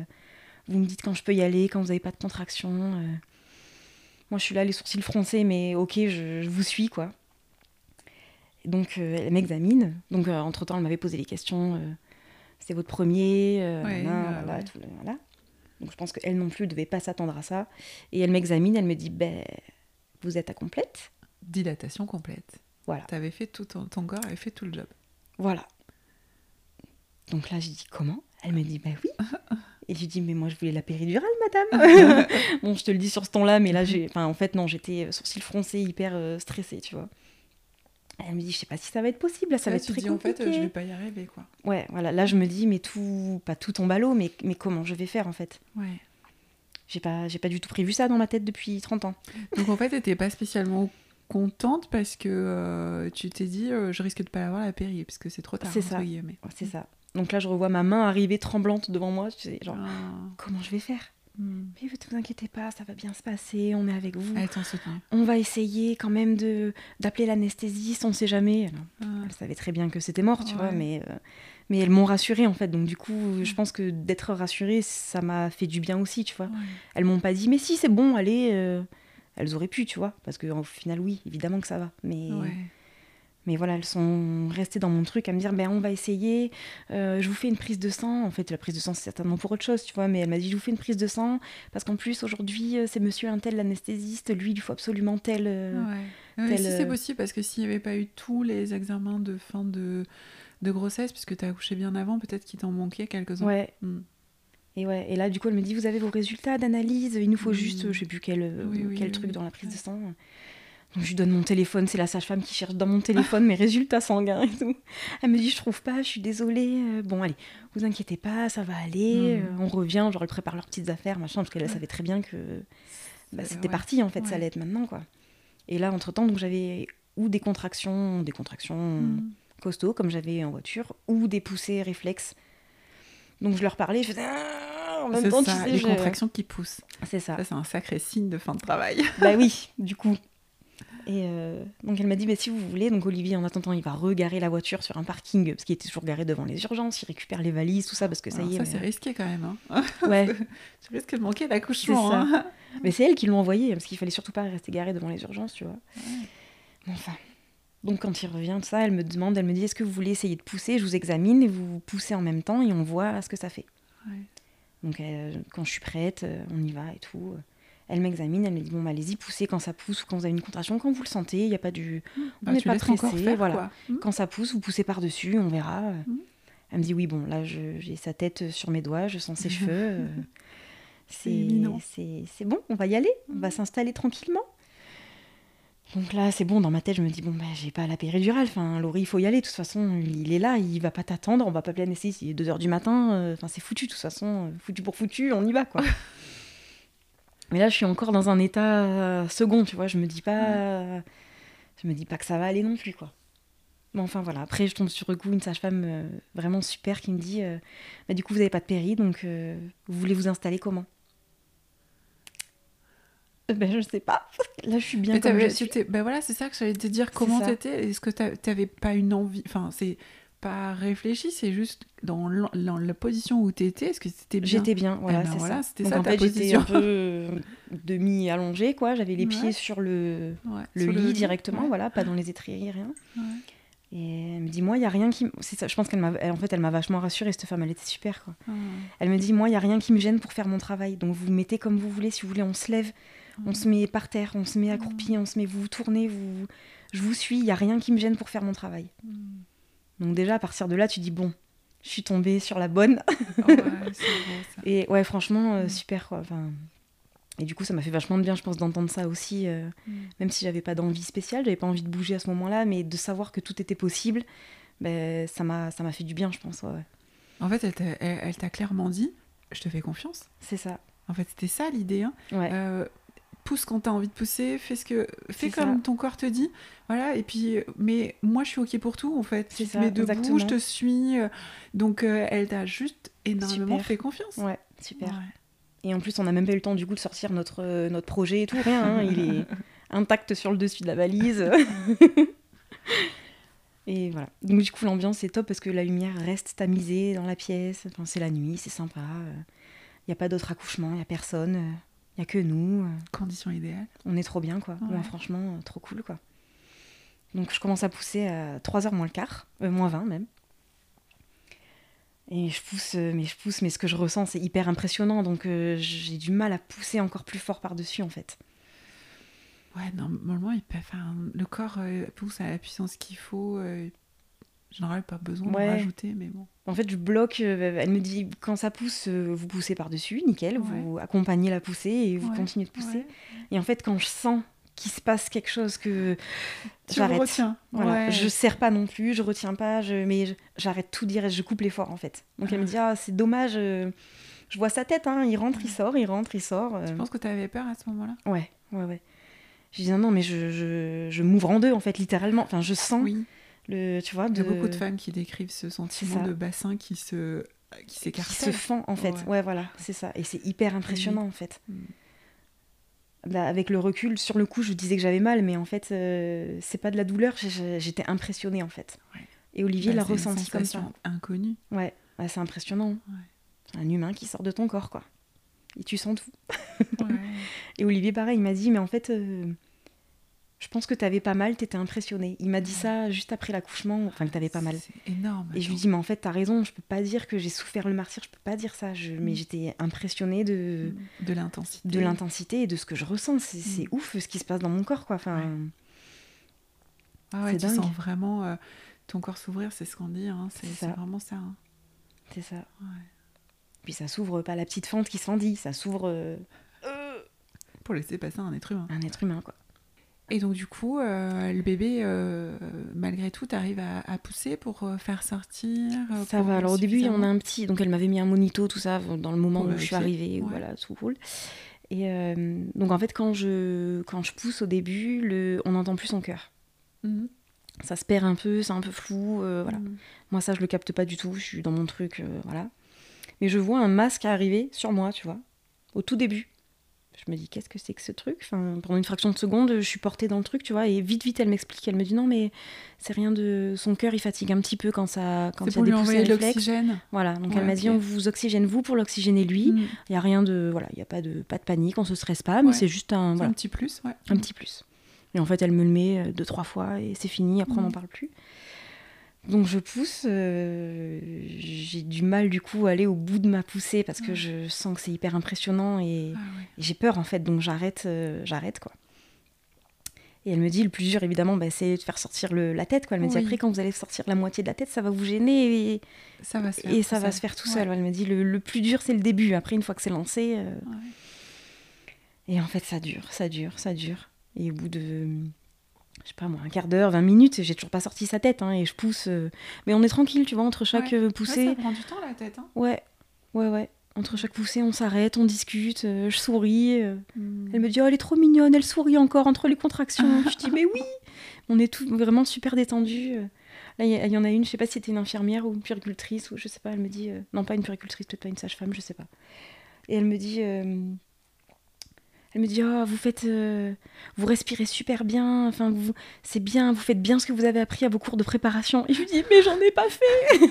Vous me dites quand je peux y aller, quand vous n'avez pas de contraction. Euh. Moi, je suis là, les sourcils froncés, mais ok, je, vous suis, quoi. donc, euh, elle m'examine. Donc, entre-temps, elle m'avait posé les questions. c'est votre premier voilà, Donc, je pense qu'elle non plus ne devait pas s'attendre à ça. Et elle m'examine, elle me dit, ben, vous êtes à complète Dilatation complète. Voilà. Avais fait tout ton, corps avait fait tout le job. Voilà. Donc là, j'ai dit comment? Elle me dit bah oui. Et j'ai dit mais moi je voulais la péridurale, madame. bon, je te le dis sur ce ton-là, mais là j'ai, enfin en fait non, j'étais sourcils froncés, hyper euh, stressée, tu vois. Elle me dit je sais pas si ça va être possible, là ça va être très compliqué. En fait, je vais pas y arriver quoi. Ouais, voilà. Là je me dis mais tout, pas tout tombe à l'eau, mais mais comment je vais faire en fait? Ouais. J'ai pas, j'ai pas du tout prévu ça dans ma tête depuis 30 ans. Donc en fait, t'étais pas spécialement contente parce que euh, tu t'es dit euh, je risque de pas avoir la péri parce que c'est trop tard. C'est ça. C'est ça. Donc là, je revois ma main arriver tremblante devant moi. Tu sais, genre, ah. comment je vais faire? Mais ne vous inquiétez pas, ça va bien se passer, on est avec vous. On va essayer quand même de d'appeler l'anesthésiste, on ne sait jamais. Ah. Elle savait très bien que c'était mort, tu vois, mais euh, mais elles m'ont rassurée en fait. Donc du coup, je pense que d'être rassurée, ça m'a fait du bien aussi, tu vois. Elles m'ont pas dit mais si c'est bon, allez. Euh, elles auraient pu, tu vois, parce qu'au final oui, évidemment que ça va. Mais mais voilà, elles sont restées dans mon truc à me dire ben on va essayer. Euh, je vous fais une prise de sang. En fait, la prise de sang c'est certainement pour autre chose, tu vois. Mais elle m'a dit je vous fais une prise de sang parce qu'en plus aujourd'hui euh, c'est Monsieur un tel l'anesthésiste, lui il faut absolument tel. ouais. si c'est possible parce que s'il n'y avait pas eu tous les examens de fin de de grossesse, puisque tu as accouché bien avant, peut-être qu'il t'en manquait quelques-uns. Ouais. Hmm. Et, ouais. et là, du coup, elle me dit Vous avez vos résultats d'analyse, il nous faut hmm. juste, je sais plus quel, euh, quel truc dans la prise de sang. Donc, je lui donne mon téléphone, c'est la sage-femme qui cherche dans mon téléphone mes résultats sanguins et tout. Elle me dit Je trouve pas, je suis désolée. Euh, bon, allez, vous inquiétez pas, ça va aller. Hmm. Euh, on revient, genre, elles préparent leurs petites affaires, machin, parce qu'elle savait très bien que bah, c'était parti, en fait, ça allait être maintenant, quoi. Et là, entre-temps, donc j'avais ou des contractions, des contractions costaud, comme j'avais en voiture, ou des poussées réflexes. Donc je leur parlais, je faisais ah, en même temps, ça, tu sais, les contractions qui poussent. C'est ça. Ça, c'est un sacré signe de fin de travail. bah oui, du coup. Et euh, donc elle m'a dit, bah, si vous voulez, donc Olivier, en attendant, il va regarer la voiture sur un parking, parce qu'il était toujours garé devant les urgences, il récupère les valises, tout ça, parce que ça y est. Ça, c'est risqué quand même. Hein. Ouais. tu risques de manquer l'accouchement. Hein. Mais c'est elle qui l'ont envoyé, parce qu'il fallait surtout pas rester garé devant les urgences, tu vois. Enfin, donc quand il revient, tout ça, elle me demande, elle me dit est-ce que vous voulez essayer de pousser? Je vous examine et vous poussez en même temps et on voit ce que ça fait. Donc euh, quand je suis prête, euh, on y va et tout. Elle m'examine, elle me dit bon bah, allez-y poussez quand ça pousse ou quand vous avez une contraction, quand vous le sentez, il n'y a pas du, on n'est pas pressé, voilà. Mmh. Quand ça pousse, vous poussez par dessus, on verra. Mmh. Elle me dit oui, bon, là, j'ai sa tête sur mes doigts, je sens ses cheveux. euh, C'est bon, on va y aller, on va s'installer tranquillement. Donc là, c'est bon, dans ma tête, je me dis, bon, ben, j'ai pas la péridurale. Enfin, Laurie, il faut y aller. De toute façon, il est là, il va pas t'attendre. On va pas planer il est 2h du matin. euh, Enfin, c'est foutu, de toute façon. euh, Foutu pour foutu, on y va, quoi. Mais là, je suis encore dans un état euh, second, tu vois. Je me dis pas. Je me dis pas que ça va aller non plus, quoi. Mais enfin, voilà. Après, je tombe sur le coup une sage-femme euh, vraiment super qui me dit euh, Bah, du coup, vous avez pas de péri, donc euh, vous voulez vous installer comment? Euh, Ben, je sais pas. Là, je suis bien Mais comme t'avais- je suis. c'était- ben voilà, c'est ça que j'allais te dire. Comment t'étais? Est-ce que t'a- t'avais pas une envie? Enfin, c'est pas réfléchi, c'est juste dans, la position où t'étais. Est-ce que c'était bien? J'étais bien, voilà, Eh ben c'est voilà, ça. c'était ça en ta fait, j'étais position. un peu euh, demi-allongée, quoi. J'avais les Ouais. pieds sur le, Ouais, le sur lit directement, ouais. voilà, pas dans les étriers, rien. Et elle me dit, moi, il y a rien qui... ça, je pense qu'elle m'a... En fait, elle m'a vachement rassurée, cette femme, elle était super, quoi. Elle me dit, moi, il y a rien qui me gêne pour faire mon travail. Donc, vous mettez comme vous voulez. Si vous voulez, on se lève, on se met par terre, on se met accroupi, on se met... Vous vous tournez, vous... Je vous suis, il y a rien qui me gêne pour faire mon travail. Donc déjà, à partir de là, tu dis, bon, je suis tombée sur la bonne. Ouais, c'est beau, ça. Et ouais, franchement, euh, super quoi. Enfin, et du coup, ça m'a fait vachement de bien, je pense, d'entendre ça aussi. euh, Mm. même si j'avais pas d'envie spéciale, j'avais pas envie de bouger à ce moment-là, mais de savoir que tout était possible, ben, ça m'a ça m'a fait du bien, je pense. ouais, ouais. En fait, elle t'a elle- elle t'a clairement dit Je te fais confiance. C'est ça. En fait, c'était ça l'idée. hein. Ouais. Euh, pousse quand t'as envie de pousser, fais ce que fais comme ça. ton corps te dit. Voilà, et puis mais moi je suis OK pour tout en fait. C'est Tu mets debout, exactement. je te suis. euh, Donc euh, elle t'a juste énormément Super. fait confiance. ouais, super. Ouais. Et en plus, on n'a même pas eu le temps du coup de sortir notre, euh, notre projet et tout, rien. hein, il est intact sur le dessus de la valise. et voilà. Donc du coup, l'ambiance est top parce que la lumière reste tamisée dans la pièce. Enfin, c'est la nuit, c'est sympa. Il n'y a pas d'autre accouchement, il n'y a personne. Il n'y a que nous. euh, Condition idéale. On est trop bien, quoi. Ouais. Ouais, franchement, euh, trop cool, quoi. Donc je commence à pousser à 3h moins le quart, euh, moins 20 même. Et je pousse, mais je pousse, mais ce que je ressens, c'est hyper impressionnant. Donc euh, j'ai du mal à pousser encore plus fort par-dessus, en fait. Ouais, normalement il peut enfin, le corps euh, pousse à la puissance qu'il faut. Généralement, pas besoin Ouais. de rajouter, mais bon. En fait, je bloque. euh, elle me dit quand ça pousse, euh, vous poussez par-dessus, nickel. Vous accompagnez la poussée et vous Ouais, continuez de pousser. Et en fait, quand je sens qu'il se passe quelque chose que j'arrête. retiens. Voilà. Je serre pas non plus, je retiens pas, je... mais j'arrête tout direct, je coupe l'effort en fait. Donc elle me dit ah c'est dommage, euh, je vois sa tête, hein, il rentre, il sort, il rentre, il sort. Je pense que tu avais peur à ce moment-là? Ouais, ouais, ouais. Je dis non, non mais je, je, je m'ouvre en deux en fait littéralement. Enfin je sens Oui. Le, tu vois, Il y de a beaucoup de femmes qui décrivent ce sentiment de bassin qui se qui qui se s'écartèle. fend en fait. Ouais. Ouais, voilà, c'est ça. Et c'est hyper impressionnant en fait. Mm. Là, avec le recul, sur le coup, je disais que j'avais mal, mais en fait, euh, c'est pas de la douleur, j'étais impressionnée en fait. Ouais. Et Olivier Bah, l'a ressenti comme ça. inconnue. Ouais, ouais, c'est impressionnant. Un humain qui sort de ton corps, quoi. Et tu sens tout. Ouais. Et Olivier, pareil, il m'a dit, mais en fait, euh, je pense que t'avais pas mal, t'étais impressionné. Il m'a dit ça juste après l'accouchement, enfin que t'avais pas mal. C'est énorme. Et je lui dis, mais en fait, t'as raison, je peux pas dire que j'ai souffert le martyr, je peux pas dire ça. Je... Mais Mm. j'étais impressionnée de, de l'intensité. de l'intensité et de ce que je ressens. C'est c'est Mm. ouf ce qui se passe dans mon corps, quoi. Enfin, Ah ouais, c'est tu dingue. sens vraiment euh, ton corps s'ouvrir, c'est ce qu'on dit. hein, C'est C'est c'est ça. vraiment ça. hein. c'est ça. Ouais. Puis ça s'ouvre pas la petite fente qui se fendit, ça s'ouvre euh, Pour laisser passer un être humain. un être humain, quoi. Et donc du coup, euh, le bébé, euh, malgré tout, t'arrives à, à pousser pour euh, faire sortir. Ça va. Alors au début, on a un petit. Donc elle m'avait mis un monito, tout ça, dans le moment où je suis arrivée. Ouais. Voilà, tout cool. Et donc en fait, quand je, quand je pousse au début, le, on n'entend plus son cœur. Mhm. Ça se perd un peu, c'est un peu flou. voilà. Mhm. Moi, ça, je le capte pas du tout. Je suis dans mon truc, voilà. Mais je vois un masque arriver sur moi, tu vois, au tout début. Je me dis, qu'est-ce que c'est que ce truc? Enfin, Pendant une fraction de seconde, je suis portée dans le truc, tu vois, et vite, vite, elle m'explique. Elle me dit, non, mais c'est rien de. Son cœur, il fatigue un petit peu quand ça, quand C'est il y a des envoyer de l'oxygène. Voilà, donc Ouais, elle m'a dit, on vous oxygène vous pour l'oxygéner lui. Mhm. Il y a rien de. Voilà, il n'y a pas de, pas de panique, on se stresse pas, mais Ouais. c'est juste un. Voilà, Un petit plus, ouais. un petit plus. Et en fait, elle me le met euh, deux, trois fois et c'est fini, après on n'en Mhm. parle plus. Donc je pousse, euh, j'ai du mal du coup à aller au bout de ma poussée parce que Ouais. je sens que c'est hyper impressionnant et, Ah ouais. et j'ai peur en fait, donc j'arrête, euh, j'arrête quoi. Et elle me dit, le plus dur, évidemment, bah, c'est de faire sortir le, la tête. Quoi. Elle me dit, après, quand vous allez sortir la moitié de la tête, ça va vous gêner et, Ça va se faire. et tout ça va seul. se faire tout Ouais. seul. Elle me dit, le, le plus dur, c'est le début. Après, une fois que c'est lancé. euh. Et en fait, ça dure, ça dure, ça dure. Et au bout de, je sais pas moi, un quart d'heure, 20 minutes, j'ai toujours pas sorti sa tête. hein, et je pousse. euh, Mais on est tranquille, tu vois, entre chaque Ouais. euh, Ouais, poussée. ça prend du temps la tête. Hein. Ouais, ouais, ouais. Entre chaque poussée, on s'arrête, on discute, euh, je souris. euh. Mm. Elle me dit, oh, elle est trop mignonne, elle sourit encore entre les contractions. je dis, mais oui On est tout vraiment super détendus. Là, il y, en a une, je sais pas si c'était une infirmière ou une puéricultrice, ou je sais pas, elle me dit, non, pas une puéricultrice, peut-être pas une sage-femme, je sais pas. Et elle me dit, elle me dit, oh, vous faites, euh, vous respirez super bien, enfin, vous, c'est bien, vous faites bien ce que vous avez appris à vos cours de préparation. Et je lui dis, mais j'en ai pas fait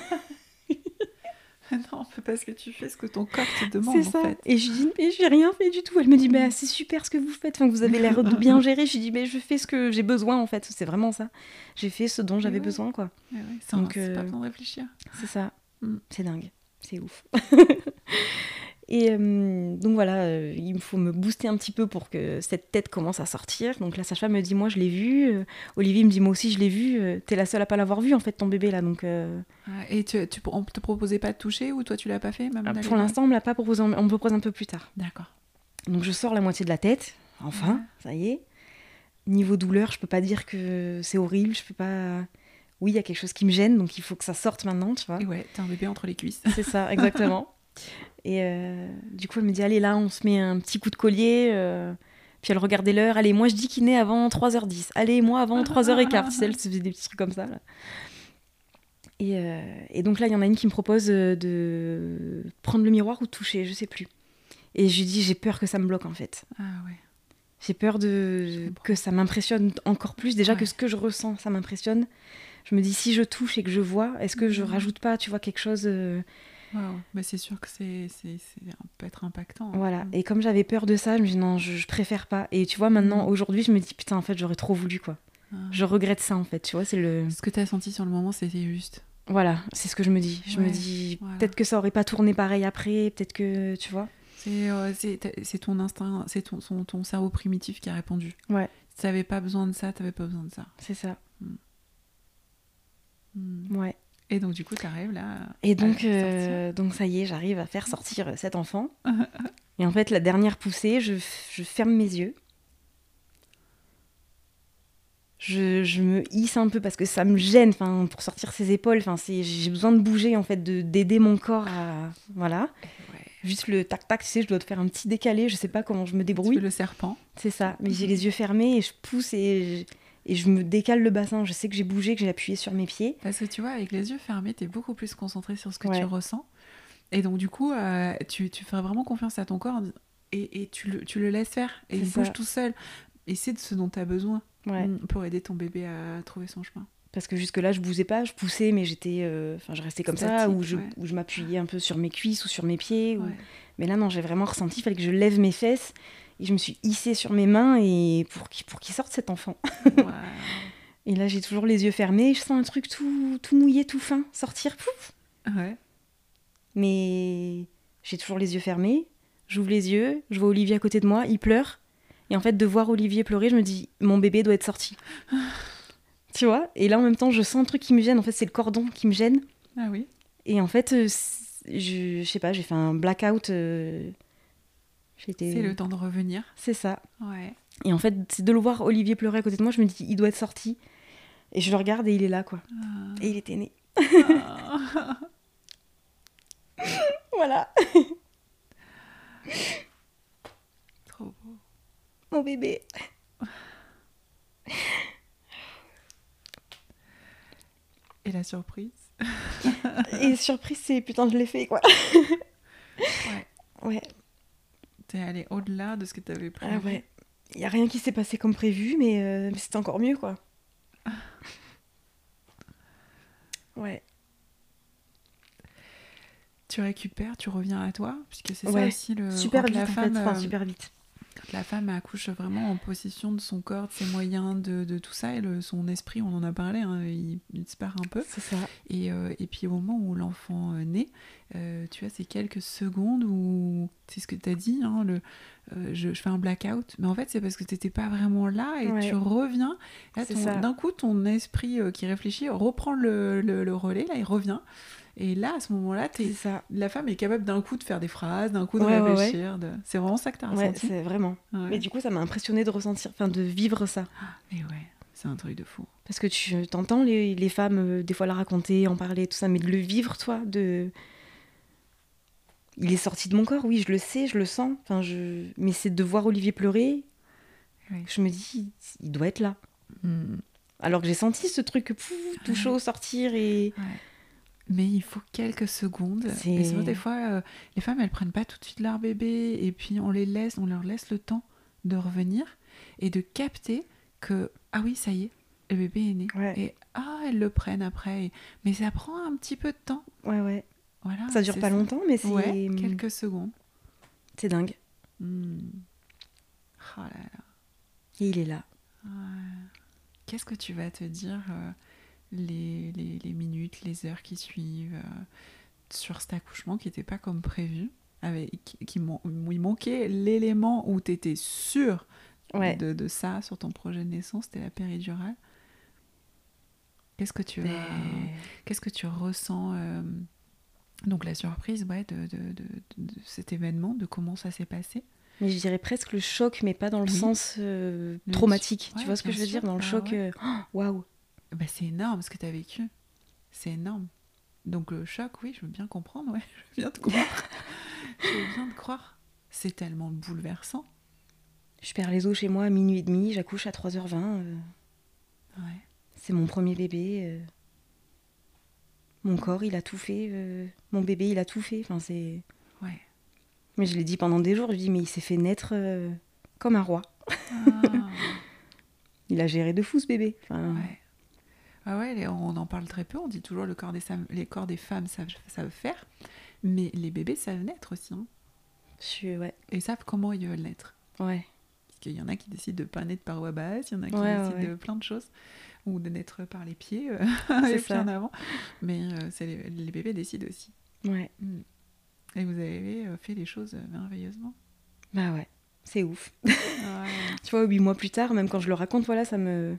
non, mais parce que tu fais ce que ton corps te demande C'est en ça. fait. Et je lui dis, mais j'ai rien fait du tout. Elle me dit, bah, c'est super ce que vous faites. Enfin, vous avez l'air de bien gérer. Je lui dis, mais je fais ce que j'ai besoin en fait. C'est vraiment ça. J'ai fait ce dont j'avais ouais. besoin, quoi. Ouais, ouais, Donc, c'est pas euh, besoin de réfléchir. C'est ça. Mm. C'est dingue. C'est ouf. Et euh, donc voilà, euh, il me faut me booster un petit peu pour que cette tête commence à sortir. Donc la sage-femme me dit, moi je l'ai vu. Euh, Olivier me dit, moi aussi je l'ai vu. T'es la seule à pas l'avoir vu en fait, ton bébé là. Donc euh, Et tu, tu, on te proposait pas de toucher ou toi tu l'as pas fait même d'aller pour l'instant, on me l'a pas proposé. On me propose un peu plus tard. D'accord. Donc je sors la moitié de la tête, enfin, Ouais. ça y est. Niveau douleur, je peux pas dire que c'est horrible, je peux pas. Oui, il y a quelque chose qui me gêne, donc il faut que ça sorte maintenant, tu vois. Et ouais, t'as un bébé entre les cuisses. C'est ça, exactement. Et euh, du coup, elle me dit allez là, on se met un petit coup de collier. euh, Puis elle regardait l'heure. Allez, moi je dis qu'il naît avant 3h10. Allez, moi avant 3h15. tu sais, elle se faisait des petits trucs comme ça. là. Et, euh, et donc là, il y en a une qui me propose de prendre le miroir ou de toucher, je sais plus. Et je lui dis j'ai peur que ça me bloque en fait. Ah ouais. J'ai peur de que ça m'impressionne encore plus. Déjà Ouais. que ce que je ressens, ça m'impressionne. Je me dis si je touche et que je vois, est-ce que je Mhm. rajoute pas, tu vois, quelque chose Bah, c'est sûr que c'est, peut être impactant. hein. Voilà. Et comme j'avais peur de ça, je me dis non, je, je préfère pas. Et tu vois, maintenant, Mhm. aujourd'hui, je me dis putain, en fait, j'aurais trop voulu quoi. Ah. Je regrette ça en fait. Tu vois, c'est le. Ce que t'as senti sur le moment, c'était juste. Voilà, c'est ce que je me dis. Je me dis voilà. peut-être que ça aurait pas tourné pareil après, peut-être que tu vois. C'est, euh, ton instinct, c'est ton, son- ton cerveau primitif qui a répondu. Ouais. Si t'avais pas besoin de ça, t'avais pas besoin de ça. C'est ça. Hmm. Ouais. Et donc du coup, t'arrives là. Et donc, euh, donc ça y est, j'arrive à faire sortir euh, cet enfant. Et en fait, la dernière poussée, je, je ferme mes yeux. Je, je me hisse un peu parce que ça me gêne enfin, pour sortir ses épaules. Enfin, c'est- j'ai besoin de bouger, en fait, de- d'aider mon corps à. Voilà. Ouais. Juste le tac-tac, tu sais, je dois te faire un petit décalé. Je sais pas comment je me Tu débrouille. le serpent. C'est ça. Mais j'ai les yeux fermés et je pousse et je, et je me décale le bassin. Je sais que j'ai bougé, que j'ai appuyé sur mes pieds. Parce que tu vois, avec les yeux fermés, t'es beaucoup plus concentré sur ce que Ouais. tu ressens. Et donc du coup, euh, tu, tu ferais vraiment confiance à ton corps et, et tu, le, tu le laisses faire. Et il bouge ça. tout seul. Et c'est de ce dont tu as besoin Ouais. mm, pour aider ton bébé à trouver son chemin. Parce que jusque-là, je bousais pas, je poussais, mais j'étais. euh, Enfin, je restais comme ça, ou je, ouais. ou je m'appuyais un peu sur mes cuisses ou sur mes pieds. ou-. Mais là, non, j'ai vraiment ressenti, il fallait que je lève mes fesses. Et je me suis hissée sur mes mains et pour qu'il pour sorte cet enfant. Et là, j'ai toujours les yeux fermés. Je sens un truc tout, tout mouillé, tout fin, sortir. Pouf Ouais. Mais j'ai toujours les yeux fermés. J'ouvre les yeux, je vois Olivier à côté de moi, il pleure. Et en fait, de voir Olivier pleurer, je me dis, mon bébé doit être sorti. tu vois? Et là, en même temps, je sens un truc qui me gêne. En fait, c'est le cordon qui me gêne. Ah oui. Et en fait, euh, je, je sais pas, j'ai fait un blackout. euh, J'étais. C'est le temps de revenir. C'est ça. Ouais. Et en fait, c'est de le voir Olivier pleurer à côté de moi, je me dis, il doit être sorti. Et je le regarde et il est là, quoi. Ah. Et il était né. Ah. Voilà, Trop beau. mon bébé. Et la surprise Et surprise, c'est putain, je l'ai fait, quoi. Ouais. Ouais, T'es allé au-delà de ce que t'avais prévu. ah ouais. Il y a rien qui s'est passé comme prévu, mais, euh, mais c'était encore mieux, quoi. Ouais. Tu récupères, tu reviens à toi, puisque c'est ça aussi le super quand vite, la en femme, fait. Enfin, euh, super vite. La femme accouche vraiment en possession de son corps, de ses moyens, de, de tout ça. Et le, son esprit, on en a parlé, hein, il, il disparaît un peu. C'est ça. Et, euh, et puis au moment où l'enfant euh, naît, euh, tu vois, c'est quelques secondes où, c'est ce que tu as dit, hein, le, euh, je, je fais un blackout. Mais en fait, c'est parce que tu n'étais pas vraiment là et Ouais. tu reviens. Là, C'est ton- ça. D'un coup, ton esprit qui réfléchit reprend le, le- le relais, là, il revient. Et là, à ce moment-là, ça. la femme est capable d'un coup de faire des phrases, d'un coup de Ouais, ouais, ouais. réfléchir. de- C'est vraiment ça que tu as Ouais, ressenti. c'est vraiment. Mais du coup, ça m'a impressionné de ressentir, enfin de vivre ça. Et ouais, c'est un truc de fou. Parce que tu t'entends les, les femmes euh, des fois la raconter, en parler, tout ça, mais de le vivre, toi, de. Il est sorti de mon corps, oui, je le sais, je le sens. Enfin, je... Mais c'est de voir Olivier pleurer, je me dis, il doit être là. Hmm. Alors que j'ai senti ce truc pouf, tout chaud sortir et. Mais il faut quelques secondes. C'est- Et souvent, des fois, euh, les femmes, elles prennent pas tout de suite leur bébé et puis on les laisse, on leur laisse le temps de revenir et de capter que ah oui, ça y est, le bébé est né. Ouais. Et ah, elles le prennent après. Mais ça prend un petit peu de temps. Ouais, ouais. Voilà. Ça dure pas longtemps, mais c'est. Ouais, quelques secondes. C'est dingue. Hmm. Oh là là. Et il est là. Qu'est-ce que tu vas te dire euh, les, les- les minutes, les heures qui suivent euh, sur cet accouchement qui n'était pas comme prévu avec, qui, qui il manquait l'élément où tu étais sûr Ouais. de, de ça sur ton projet de naissance, c'était la péridurale. Qu'est-ce que tu, Mais- as- qu'est-ce que tu ressens euh, Donc la surprise ouais, de, de- de- de cet événement, de comment ça s'est passé? Mais je dirais presque le choc, mais pas dans le Oui. sens euh, traumatique. ouais, tu vois ce que je veux sûr. dire Dans le Ah choc, ouais. oh, waouh. Bah, c'est énorme ce que tu as vécu. C'est énorme. Donc le choc, oui, je veux bien comprendre, ouais, je veux bien te croire. je veux bien te croire. C'est tellement bouleversant. Je perds les os chez moi à minuit et demi, j'accouche à 3h20. euh, Ouais. c'est mon premier bébé. euh. Mon corps, il a tout fait. euh, Mon bébé, il a tout fait. Enfin, c'est... Ouais. Mais je l'ai dit pendant des jours, je dis, mais il s'est fait naître comme un roi. Ah, Il a géré de fou ce bébé. Enfin, ouais. Ah ouais, on en parle très peu. On dit toujours le corps des, les corps des femmes savent, savent faire, mais les bébés savent naître aussi. hein. je ouais, Et savent comment ils veulent naître. ouais. Parce qu'il y en a qui décident de pas naître par voie basse, il y en a qui Ouais, décident ouais. de plein de choses, ou de naître par les pieds, euh, pieds ça. en avant. Mais euh, les, les bébés décident aussi. Ouais. Mm. Et vous avez euh, fait les choses merveilleusement. Bah ouais, c'est ouf. Ouais. Tu vois, huit mois plus tard, même quand je le raconte, voilà, ça me...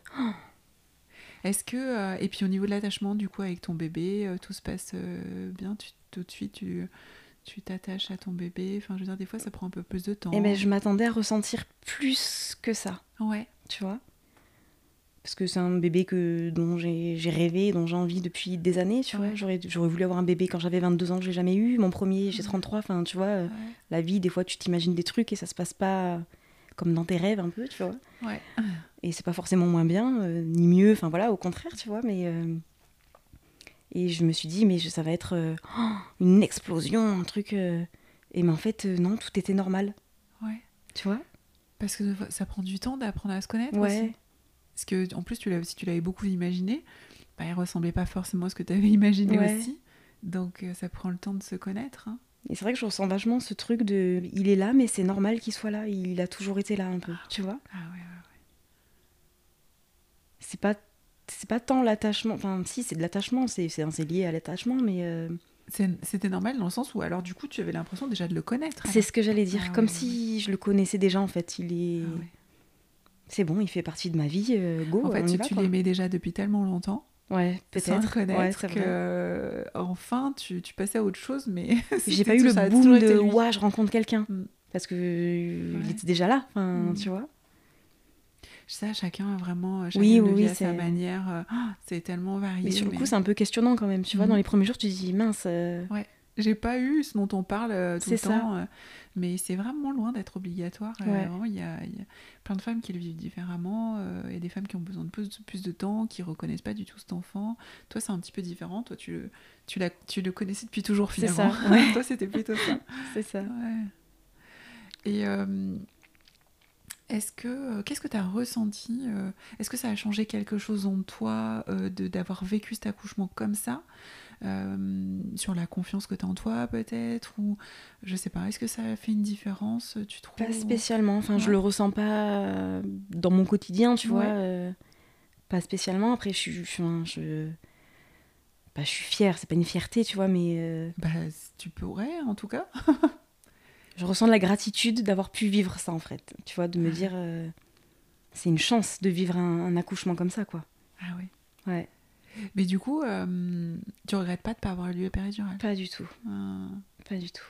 Est-ce que euh, et puis au niveau de l'attachement du coup avec ton bébé, euh, tout se passe euh, bien. Tu tout de suite tu tu t'attaches à ton bébé. Enfin, je veux dire, des fois ça prend un peu plus de temps. Eh ben, je m'attendais à ressentir plus que ça. Ouais. tu vois? Parce que c'est un bébé que, dont j'ai rêvé, dont j'ai envie depuis des années, tu vois. Ouais. J'aurais j'aurais voulu avoir un bébé quand j'avais 22 ans, je l'ai jamais eu. Mon premier, j'ai 33, enfin, tu vois. Ouais. La vie, des fois, tu t'imagines des trucs et ça se passe pas comme dans tes rêves un peu, tu vois. Ouais. Et c'est pas forcément moins bien, euh, ni mieux, enfin voilà, au contraire, tu vois. Mais. euh, Et je me suis dit, mais je- ça va être euh, une explosion, un truc. Et mais en fait, non, tout était normal, Ouais. tu vois. Parce que ça prend du temps d'apprendre à se connaître Ouais. aussi. Parce que en plus tu si tu l'avais beaucoup imaginé, bah, il ressemblait pas forcément à ce que tu avais imaginé Ouais. aussi. Donc ça prend le temps de se connaître. hein. Et c'est vrai que je ressens vachement ce truc de. Il est là, mais c'est normal qu'il soit là. Il a toujours été là un peu, tu vois. Ah ouais, ouais. C'est pas. C'est pas tant l'attachement. Enfin, si, c'est de l'attachement. C'est c'est- c'est lié à l'attachement, mais. euh, C'était normal dans le sens où alors du coup tu avais l'impression déjà de le connaître. C'est ce que j'allais dire. Ah Comme ouais, si je le connaissais déjà, en fait. Il est. Ah ouais. C'est bon, il fait partie de ma vie. euh, go, En fait, on y tu, va, tu quoi. l'aimais déjà depuis tellement longtemps, Ouais, peut-être. Ouais, que euh, enfin tu, tu passais à autre chose, mais J'ai pas eu le boom de ouah, je rencontre quelqu'un. Mm. Parce que euh, il Ouais. était déjà là, Mm. tu vois. Ça, chacun a vraiment, chacun Oui, oui, à sa manière. euh, c'est tellement varié. Mais sur le mais- coup, c'est un peu questionnant quand même. Tu vois, Mm. dans les premiers jours, tu te dis mince. euh, J'ai pas eu ce dont on parle euh, tout le ça. temps, euh, mais c'est vraiment loin d'être obligatoire. euh, Ouais. il y a, il y a plein de femmes qui le vivent différemment, euh, et des femmes qui ont besoin de plus, plus de temps, qui reconnaissent pas du tout cet enfant. Toi, c'est un petit peu différent. Toi, tu le, tu l'as- tu le connaissais depuis toujours C'est finalement. ça, ouais. Toi, c'était plutôt ça. C'est ça. Ouais. Et Est-ce que qu'est-ce que tu as ressenti Est-ce que ça a changé quelque chose en toi de d'avoir vécu cet accouchement comme ça? Sur la confiance que tu as en toi peut-être ou je sais pas est-ce que ça a fait une différence tu trouves pas spécialement enfin je le ressens pas dans mon quotidien tu vois pas spécialement après je suis je, je bah, je suis fière c'est pas une fierté tu vois mais bah tu pourrais en tout cas je ressens de la gratitude d'avoir pu vivre ça en fait. Tu vois, de me dire, euh, c'est une chance de vivre un, accouchement comme ça, quoi. Ah oui. Ouais. Mais du coup, euh, tu regrettes pas de pas avoir eu lieu péridurale Pas du tout. Ah. Pas du tout.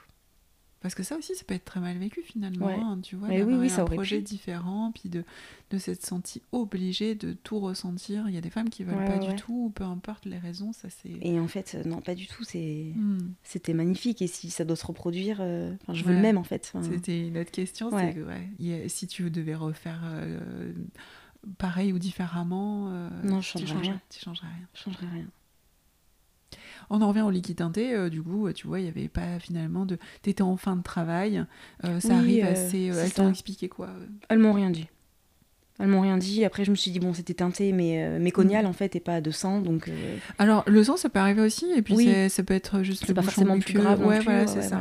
Parce que ça aussi, ça peut être très mal vécu finalement, hein, tu vois, d'avoir oui, un projet différent, puis de, de s'être senti obligé de tout ressentir. Il y a des femmes qui veulent pas du tout, peu importe les raisons, ça c'est... Et en fait, non, pas du tout, c'est... Hmm. c'était magnifique, et si ça doit se reproduire, euh, je veux le même en fait. C'était une autre question, c'est que si tu devais refaire... Euh, pareil ou différemment, euh, non, je changerais rien. Tu changerais rien. Je changerais rien. On en revient au liquide teinté, euh, du coup, tu vois, il n'y avait pas finalement de. T'étais en fin de travail, euh, ça arrive assez. elles t'ont expliqué quoi Elles m'ont rien dit. Elles m'ont rien dit. Après, je me suis dit, bon, c'était teinté, mais euh, méconial mm. en fait, et pas de sang. Donc, euh. Alors, le sang, ça peut arriver aussi, et puis ça peut être juste le pas forcément plus grave. Ouais, voilà, c'est ça.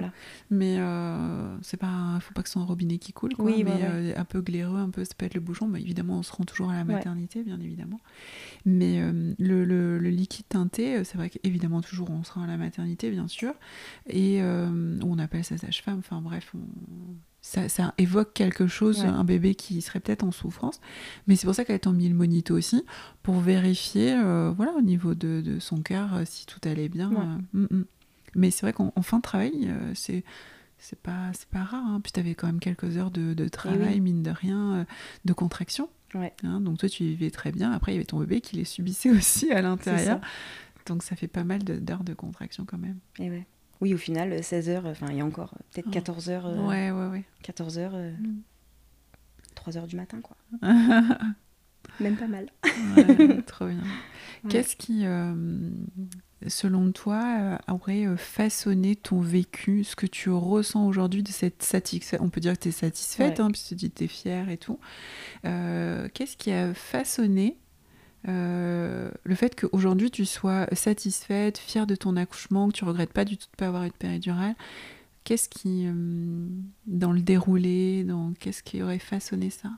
Mais euh, c'est pas, faut pas que ce soit un robinet qui coule, quoi, oui, mais euh, un peu glaireux, un peu, ça peut être le bouchon. Mais évidemment, on se rend toujours à la maternité, bien évidemment. Mais le, le, le, liquide teinté, c'est vrai qu'évidemment, toujours, on se rend à la maternité, bien sûr. Et on appelle ça sage-femme, enfin bref, on ça, évoque quelque chose, un bébé qui serait peut-être en souffrance. Mais c'est pour ça qu'elle a mis le monito aussi, pour vérifier euh, voilà, au niveau de, son cœur euh, si tout allait bien. Euh, mm, mm. Mais c'est vrai qu'en fin de travail, c'est c'est pas pas rare hein. puis tu avais quand même quelques heures de, de travail mine de rien de contraction hein. donc toi tu vivais très bien après il y avait ton bébé qui les subissait aussi à l'intérieur donc ça fait pas mal d'heures de, contraction quand même et ouais oui, au final, 16 heures, enfin, il y a encore peut-être 14 heures. Euh, ouais, ouais, ouais. 14 heures, 3 mm. heures du matin, quoi. Même pas mal. trop bien. Qu'est-ce qui, euh, selon toi, euh, aurait façonné ton vécu, ce que tu ressens aujourd'hui de cette satisfaction On peut dire que tu es satisfaite, hein, puisque tu dis que tu es fière et tout. Qu'est-ce qui a façonné euh, le fait qu'aujourd'hui tu sois satisfaite, fière de ton accouchement, que tu regrettes pas du tout de ne pas avoir eu de péridurale, qu'est-ce qui, euh, dans le déroulé, dans qu'est-ce qui aurait façonné ça?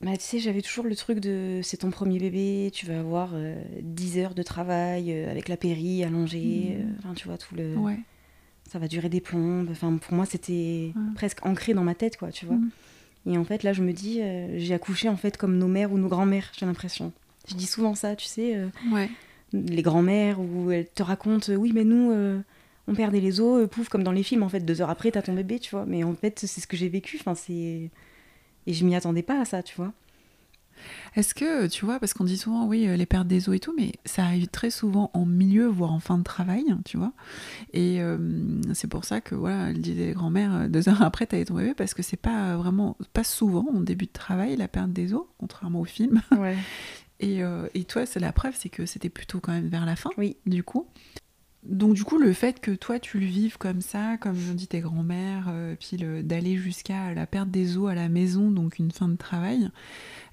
Bah, tu sais, j'avais toujours le truc de c'est ton premier bébé, tu vas avoir 10 euh, heures de travail avec la péri allongée, mmh. enfin tu vois, tout le. Ouais. Ça va durer des plombes. Enfin, pour moi, c'était presque ancré dans ma tête, quoi, tu vois. Mmh. Et en fait, là, je me dis, j'ai accouché en fait comme nos mères ou nos grands-mères, j'ai l'impression. Je dis souvent ça, tu sais. Euh, les grands-mères où elles te racontent, oui, mais nous, euh, on perdait les os, euh, pouf, comme dans les films, en fait, deux heures après, t'as ton bébé, tu vois. Mais en fait, c'est ce que j'ai vécu, enfin, c'est... Et je m'y attendais pas à ça, tu vois. Est-ce que, tu vois, parce qu'on dit souvent, oui, les pertes des os et tout, mais ça arrive très souvent en milieu, voire en fin de travail, tu vois. Et c'est pour ça que, voilà, elle disait les grands-mères, deux heures après, t'as ton bébé, parce que c'est pas vraiment, pas souvent en début de travail, la perte des os, contrairement au film. Ouais. Euh, et, toi, c'est la preuve, c'est que c'était plutôt quand même vers la fin, oui. du coup. Donc du coup, le fait que toi, tu le vives comme ça, comme ont dit tes grands-mères, euh, puis d'aller jusqu'à la perte des os à la maison, donc une fin de travail,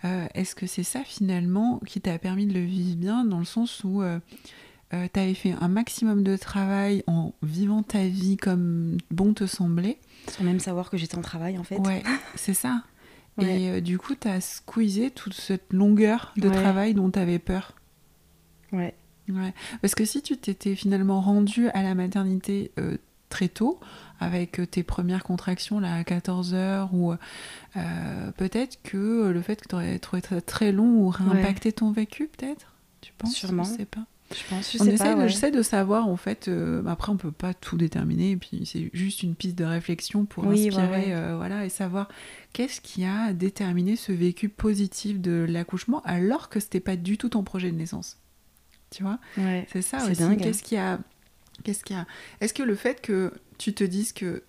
euh, est-ce que c'est ça finalement qui t'a permis de le vivre bien, dans le sens où tu avais fait un maximum de travail en vivant ta vie comme bon te semblait? Sans même savoir que j'étais en travail en fait. Ouais, c'est ça. Et euh, du coup, tu as squeezé toute cette longueur de travail dont tu avais peur? Ouais. Ouais. Parce que si tu t'étais finalement rendu à la maternité euh, très tôt, avec euh, tes premières contractions là, à 14 heures, ou peut-être que le fait que tu aurais trouvé très, très long aurait impacté ton vécu, peut-être Tu penses? Sûrement. Je sais pas. Je pense, je sais pas, J'essaie de savoir, en fait, euh, après on peut pas tout déterminer, et puis c'est juste une piste de réflexion pour inspirer, euh, voilà, et savoir qu'est-ce qui a déterminé ce vécu positif de l'accouchement alors que c'était pas du tout ton projet de naissance. Tu vois C'est ça aussi. Hein. Qu'est-ce qui a... Qu'est-ce qui a... Est-ce que le fait que tu te dises que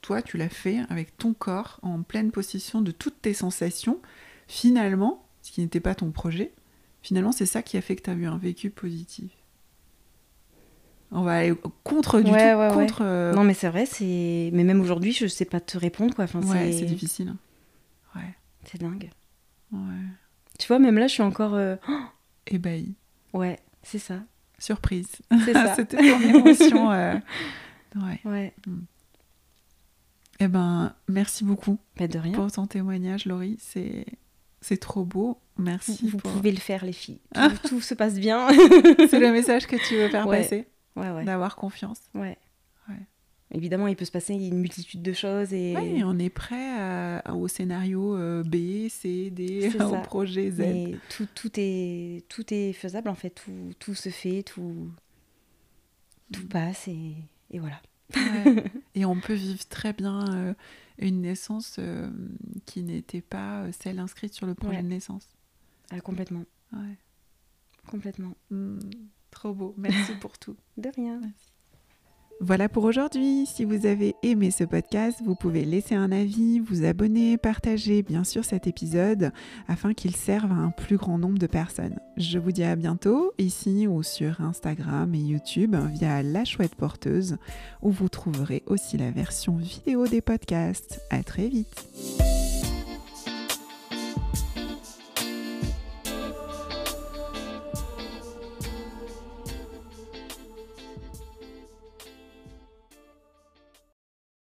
toi, tu l'as fait avec ton corps en pleine possession de toutes tes sensations, finalement, ce qui n'était pas ton projet, Finalement, c'est ça qui a fait que tu as eu un vécu positif? On va aller contre du tout. contre, euh, Non, mais c'est vrai, c'est. Mais même aujourd'hui, je sais pas te répondre. Quoi. Enfin, ouais, c'est difficile. Hein. C'est dingue. Ouais. Tu vois, même là, je suis encore. euh, Ébahi. Ouais, c'est ça. Surprise. C'est ça. C'était ton émotion. euh, Ouais. Ouais. Eh ben, merci beaucoup Pas de rien. pour ton témoignage, Laurie. C'est, c'est trop beau. Merci. Vous pour- pouvez le faire, les filles. Tout, tout se passe bien. C'est le message que tu veux faire Ouais. passer, ouais, ouais. d'avoir confiance. ouais. Évidemment, il peut se passer une multitude de choses et. Oui, on est prêt à- au scénario euh, B, C, D, au ça. projet Z. Mais tout, tout, est, tout est faisable en fait, tout, tout se fait, tout, tout Mm. passe et, et voilà. Ouais. Et on peut vivre très bien euh, une naissance euh, qui n'était pas celle inscrite sur le projet Ouais. de naissance. Ah, complètement, Ouais. complètement. Mm, trop beau. Merci pour tout. De rien. Voilà pour aujourd'hui. Si vous avez aimé ce podcast, vous pouvez laisser un avis, vous abonner, partager bien sûr cet épisode afin qu'il serve à un plus grand nombre de personnes. Je vous dis à bientôt ici ou sur Instagram et YouTube via La Chouette Porteuse où vous trouverez aussi la version vidéo des podcasts. À très vite.